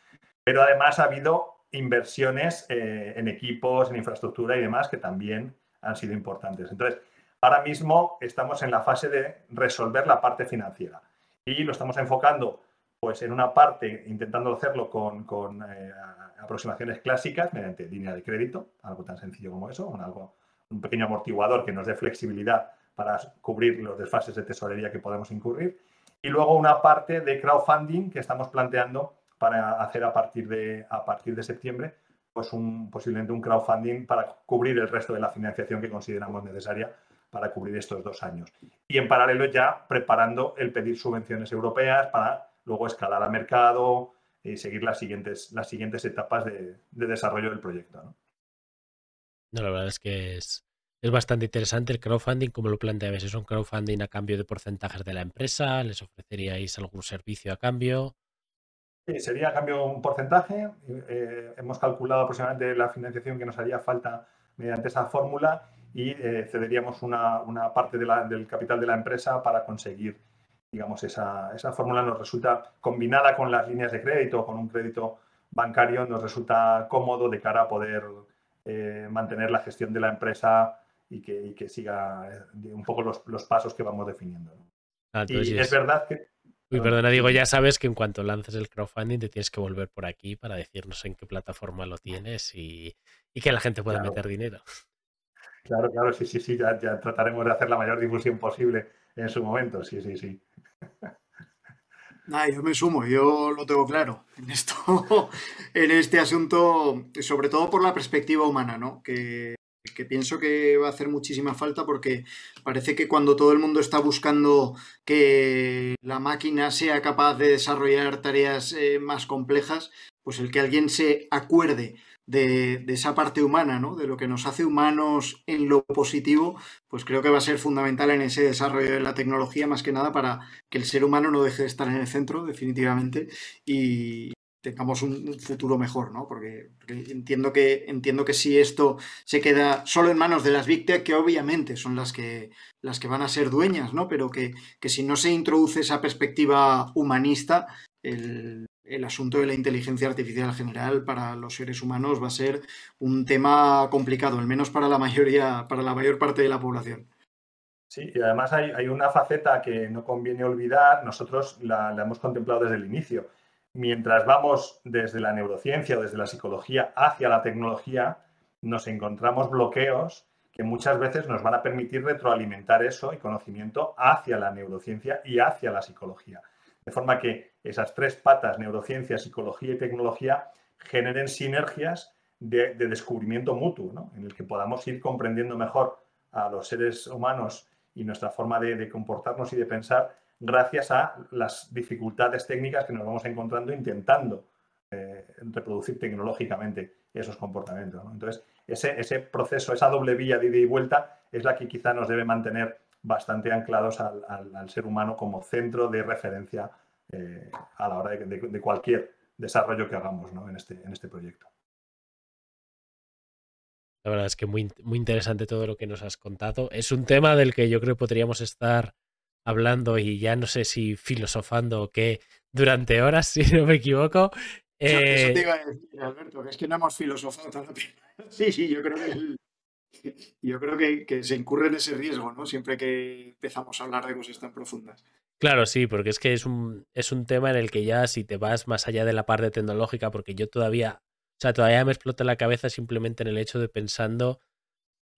Pero además ha habido inversiones eh, en equipos, en infraestructura y demás que también han sido importantes. Entonces, ahora mismo estamos en la fase de resolver la parte financiera y lo estamos enfocando pues en una parte intentando hacerlo con, con eh, aproximaciones clásicas mediante línea de crédito, algo tan sencillo como eso, un, algo, un pequeño amortiguador que nos dé flexibilidad para cubrir los desfases de tesorería que podemos incurrir. Y luego una parte de crowdfunding que estamos planteando para hacer a partir de, a partir de septiembre, pues un, posiblemente un crowdfunding para cubrir el resto de la financiación que consideramos necesaria para cubrir estos dos años. Y en paralelo ya preparando el pedir subvenciones europeas para luego escalar a mercado y seguir las siguientes, las siguientes etapas de, desarrollo del proyecto. ¿no? la verdad es que es, es bastante interesante el crowdfunding, como lo planteabais. ¿Es un crowdfunding a cambio de porcentajes de la empresa? ¿Les ofreceríais algún servicio a cambio? Sí, sería a cambio un porcentaje. Eh, hemos calculado aproximadamente la financiación que nos haría falta mediante esa fórmula y eh, cederíamos una, parte del capital de la empresa para conseguir, digamos, esa, esa fórmula nos resulta combinada con las líneas de crédito, con un crédito bancario, nos resulta cómodo de cara a poder eh, mantener la gestión de la empresa y que, siga un poco los, pasos que vamos definiendo. Ah, y es verdad que Uy, perdona, digo, ya sabes que en cuanto lances el crowdfunding te tienes que volver por aquí para decirnos en qué plataforma lo tienes y, que la gente pueda meter dinero. Claro, claro, sí, sí, sí, ya, trataremos de hacer la mayor difusión posible en su momento, sí, sí, sí. Ah, yo me sumo, yo lo tengo claro en esto, en este asunto, sobre todo por la perspectiva humana, ¿no? Que que pienso que va a hacer muchísima falta porque parece que cuando todo el mundo está buscando que la máquina sea capaz de desarrollar tareas eh, más complejas, pues el que alguien se acuerde de, esa parte humana, ¿no? De lo que nos hace humanos en lo positivo, pues creo que va a ser fundamental en ese desarrollo de la tecnología, más que nada para que el ser humano no deje de estar en el centro, definitivamente, y, tengamos un futuro mejor, ¿no? Porque, entiendo, que, entiendo que si esto se queda solo en manos de las Big Tech, que obviamente son las que, las que van a ser dueñas, ¿no? Pero que, si no se introduce esa perspectiva humanista, el, asunto de la inteligencia artificial general para los seres humanos va a ser un tema complicado, al menos para la mayoría, para la mayor parte de la población. Sí, y además hay, una faceta que no conviene olvidar, nosotros la hemos contemplado desde el inicio, mientras vamos desde la neurociencia o desde la psicología hacia la tecnología, nos encontramos bloqueos que muchas veces nos van a permitir retroalimentar eso y conocimiento hacia la neurociencia y hacia la psicología. De forma que esas tres patas, neurociencia, psicología y tecnología, generen sinergias de, descubrimiento mutuo, en el que podamos ir comprendiendo mejor a los seres humanos y nuestra forma de comportarnos y de pensar gracias a las dificultades técnicas que nos vamos encontrando intentando eh, reproducir tecnológicamente esos comportamientos. Entonces, ese, ese, proceso, esa doble vía de ida y vuelta es la que quizá nos debe mantener bastante anclados al, ser humano como centro de referencia eh, a la hora de, cualquier desarrollo que hagamos en, este, en este proyecto. La verdad es que muy, muy interesante todo lo que nos has contado. Es un tema del que yo creo que podríamos estar hablando y ya no sé si filosofando o qué durante horas, si no me equivoco. Eso, te eh, iba a decir, Alberto, que es que no hemos filosofado tan Sí, sí, yo creo que yo creo que, se incurre en ese riesgo, ¿no? Siempre que empezamos a hablar de cosas tan profundas. Claro, sí, porque es que es un, es un tema en el que ya si te vas más allá de la parte tecnológica, porque yo todavía, o sea, todavía me explota la cabeza simplemente en el hecho de pensando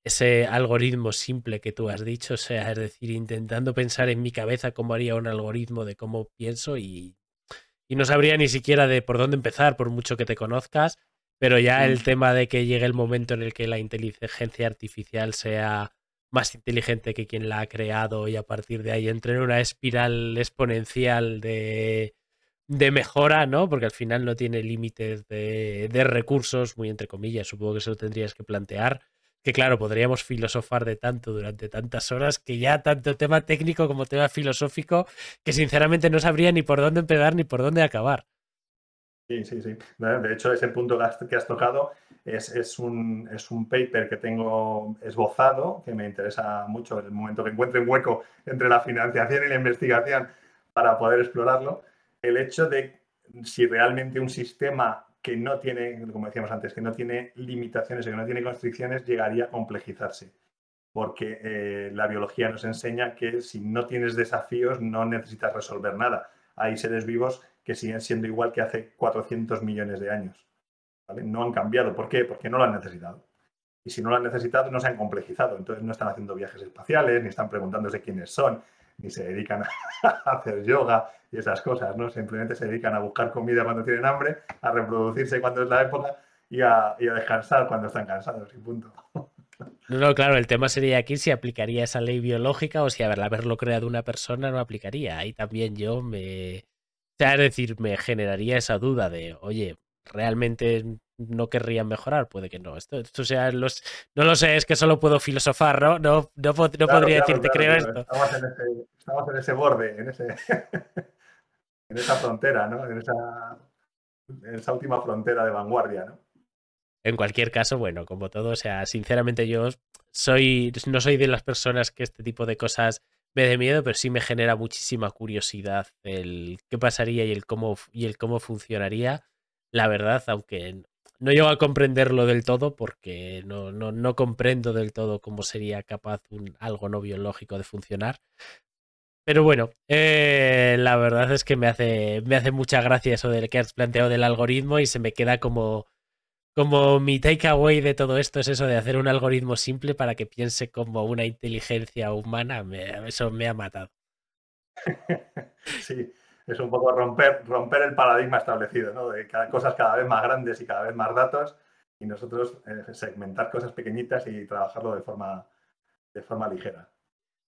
ese algoritmo simple que tú has dicho, o sea, es decir, intentando pensar en mi cabeza cómo haría un algoritmo de cómo pienso y, y no sabría ni siquiera de por dónde empezar, por mucho que te conozcas, pero ya el tema de que llegue el momento en el que la inteligencia artificial sea más inteligente que quien la ha creado y a partir de ahí entre en una espiral exponencial de, de mejora, ¿no? Porque al final no tiene límites de, de recursos, muy entre comillas, supongo que eso lo tendrías que plantear que claro, podríamos filosofar de tanto durante tantas horas que ya tanto tema técnico como tema filosófico que sinceramente no sabría ni por dónde empezar ni por dónde acabar. Sí, sí, sí. De hecho, ese punto que has tocado es, un, es un paper que tengo esbozado, que me interesa mucho en el momento que encuentre un hueco entre la financiación y la investigación para poder explorarlo. El hecho de si realmente un sistema que no tiene, como decíamos antes, que no tiene limitaciones, que no tiene constricciones, llegaría a complejizarse. Porque eh, la biología nos enseña que si no tienes desafíos no necesitas resolver nada. Hay seres vivos que siguen siendo igual que hace 400 millones de años. No han cambiado. ¿Por qué? Porque no lo han necesitado. Y si no lo han necesitado, no se han complejizado. Entonces no están haciendo viajes espaciales, ni están preguntándose quiénes son, ni se dedican a hacer yoga y esas cosas, ¿no? Simplemente se dedican a buscar comida cuando tienen hambre, a reproducirse cuando es la época y a, descansar cuando están cansados y punto. No, no, claro, el tema sería aquí si aplicaría esa ley biológica o si haberlo creado una persona no aplicaría. Ahí también yo me... O sea, es decir, me generaría esa duda de, oye, ¿realmente no querrían mejorar? Puede que no. Esto, esto sea, los, no lo sé, es que solo puedo filosofar, ¿no? No, no, podría decirte, creo esto. Estamos en, ese, estamos en ese borde, en, ese, en esa frontera, ¿no? En esa, en esa última frontera de vanguardia, ¿no? En cualquier caso, bueno, como todo, o sea, sinceramente yo soy, no soy de las personas que este tipo de cosas me dé miedo, pero sí me genera muchísima curiosidad el qué pasaría y el cómo, y el cómo funcionaría. La verdad, aunque no llego a comprenderlo del todo, porque no, no, no comprendo del todo cómo sería capaz un, algo no biológico de funcionar. Pero bueno, eh, la verdad es que me hace, me hace mucha gracia eso del que has planteado del algoritmo y se me queda como como mi takeaway de todo esto es eso de hacer un algoritmo simple para que piense como una inteligencia humana, eso me ha matado. Sí, es un poco romper, romper el paradigma establecido, ¿no? De cada, cosas cada vez más grandes y cada vez más datos y nosotros eh, segmentar cosas pequeñitas y trabajarlo de forma, de forma ligera.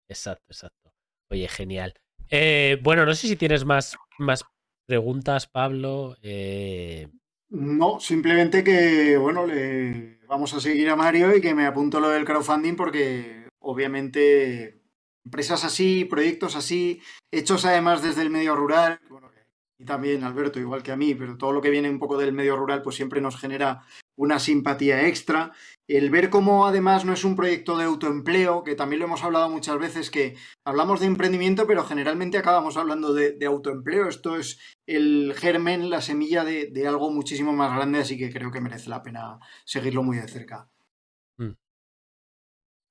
Exacto, exacto. Oye, genial. Eh, bueno, no sé si tienes más, más preguntas, Pablo. Eh, no, simplemente que, bueno, le vamos a seguir a Mario y que me apunto lo del crowdfunding porque obviamente empresas así, proyectos así, hechos además desde el medio rural, y también Alberto, igual que a mí, pero todo lo que viene un poco del medio rural, pues siempre nos genera una simpatía extra. El ver cómo además no es un proyecto de autoempleo, que también lo hemos hablado muchas veces, que hablamos de emprendimiento, pero generalmente acabamos hablando de, autoempleo. Esto es el germen, la semilla de, algo muchísimo más grande, así que creo que merece la pena seguirlo muy de cerca.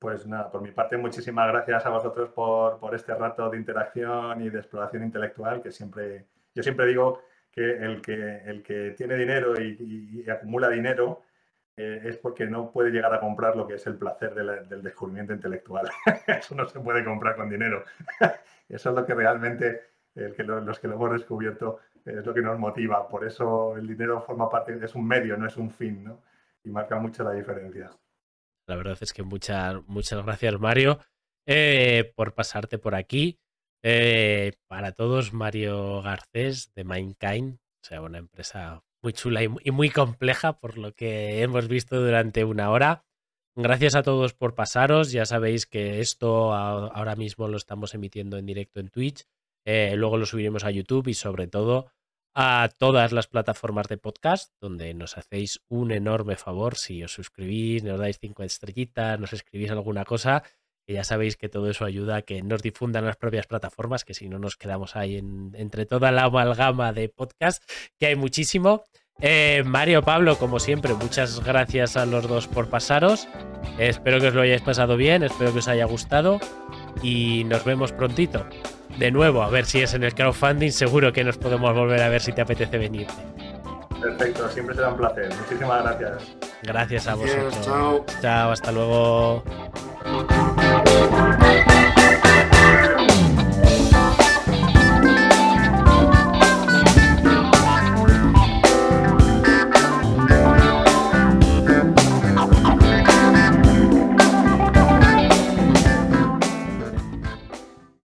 Pues nada, por mi parte, muchísimas gracias a vosotros por, por este rato de interacción y de exploración intelectual que siempre yo siempre digo que el que, el que tiene dinero y, acumula dinero eh, es porque no puede llegar a comprar lo que es el placer del descubrimiento intelectual. Eso no se puede comprar con dinero. Eso es lo que realmente los que lo hemos descubierto es lo que nos motiva. Por eso el dinero forma parte, es un medio, no es un fin, ¿no? Y marca mucho la diferencia. La verdad es que muchas, muchas gracias, Mario, eh, por pasarte por aquí. Eh, para todos, Mario Garcés de Mindkind, o sea, una empresa muy chula y muy compleja por lo que hemos visto durante una hora. Gracias a todos por pasaros. Ya sabéis que esto ahora mismo lo estamos emitiendo en directo en Twitch. Eh, luego lo subiremos a YouTube y sobre todo a todas las plataformas de podcast, donde nos hacéis un enorme favor si os suscribís, nos dais cinco estrellitas, nos escribís alguna cosa que ya sabéis que todo eso ayuda a que nos difundan las propias plataformas, que si no nos quedamos ahí entre toda la amalgama de podcast, que hay muchísimo. Eh, Mario, Pablo, como siempre, muchas gracias a los dos por pasaros. espero que os lo hayáis pasado bien, espero que os haya gustado y nos vemos prontito. De nuevo, a ver si es en el crowdfunding, seguro que nos podemos volver a ver si te apetece venir. Perfecto, siempre será un placer. Muchísimas gracias. Gracias a vosotros. Chao. Chao, hasta luego. Thank you.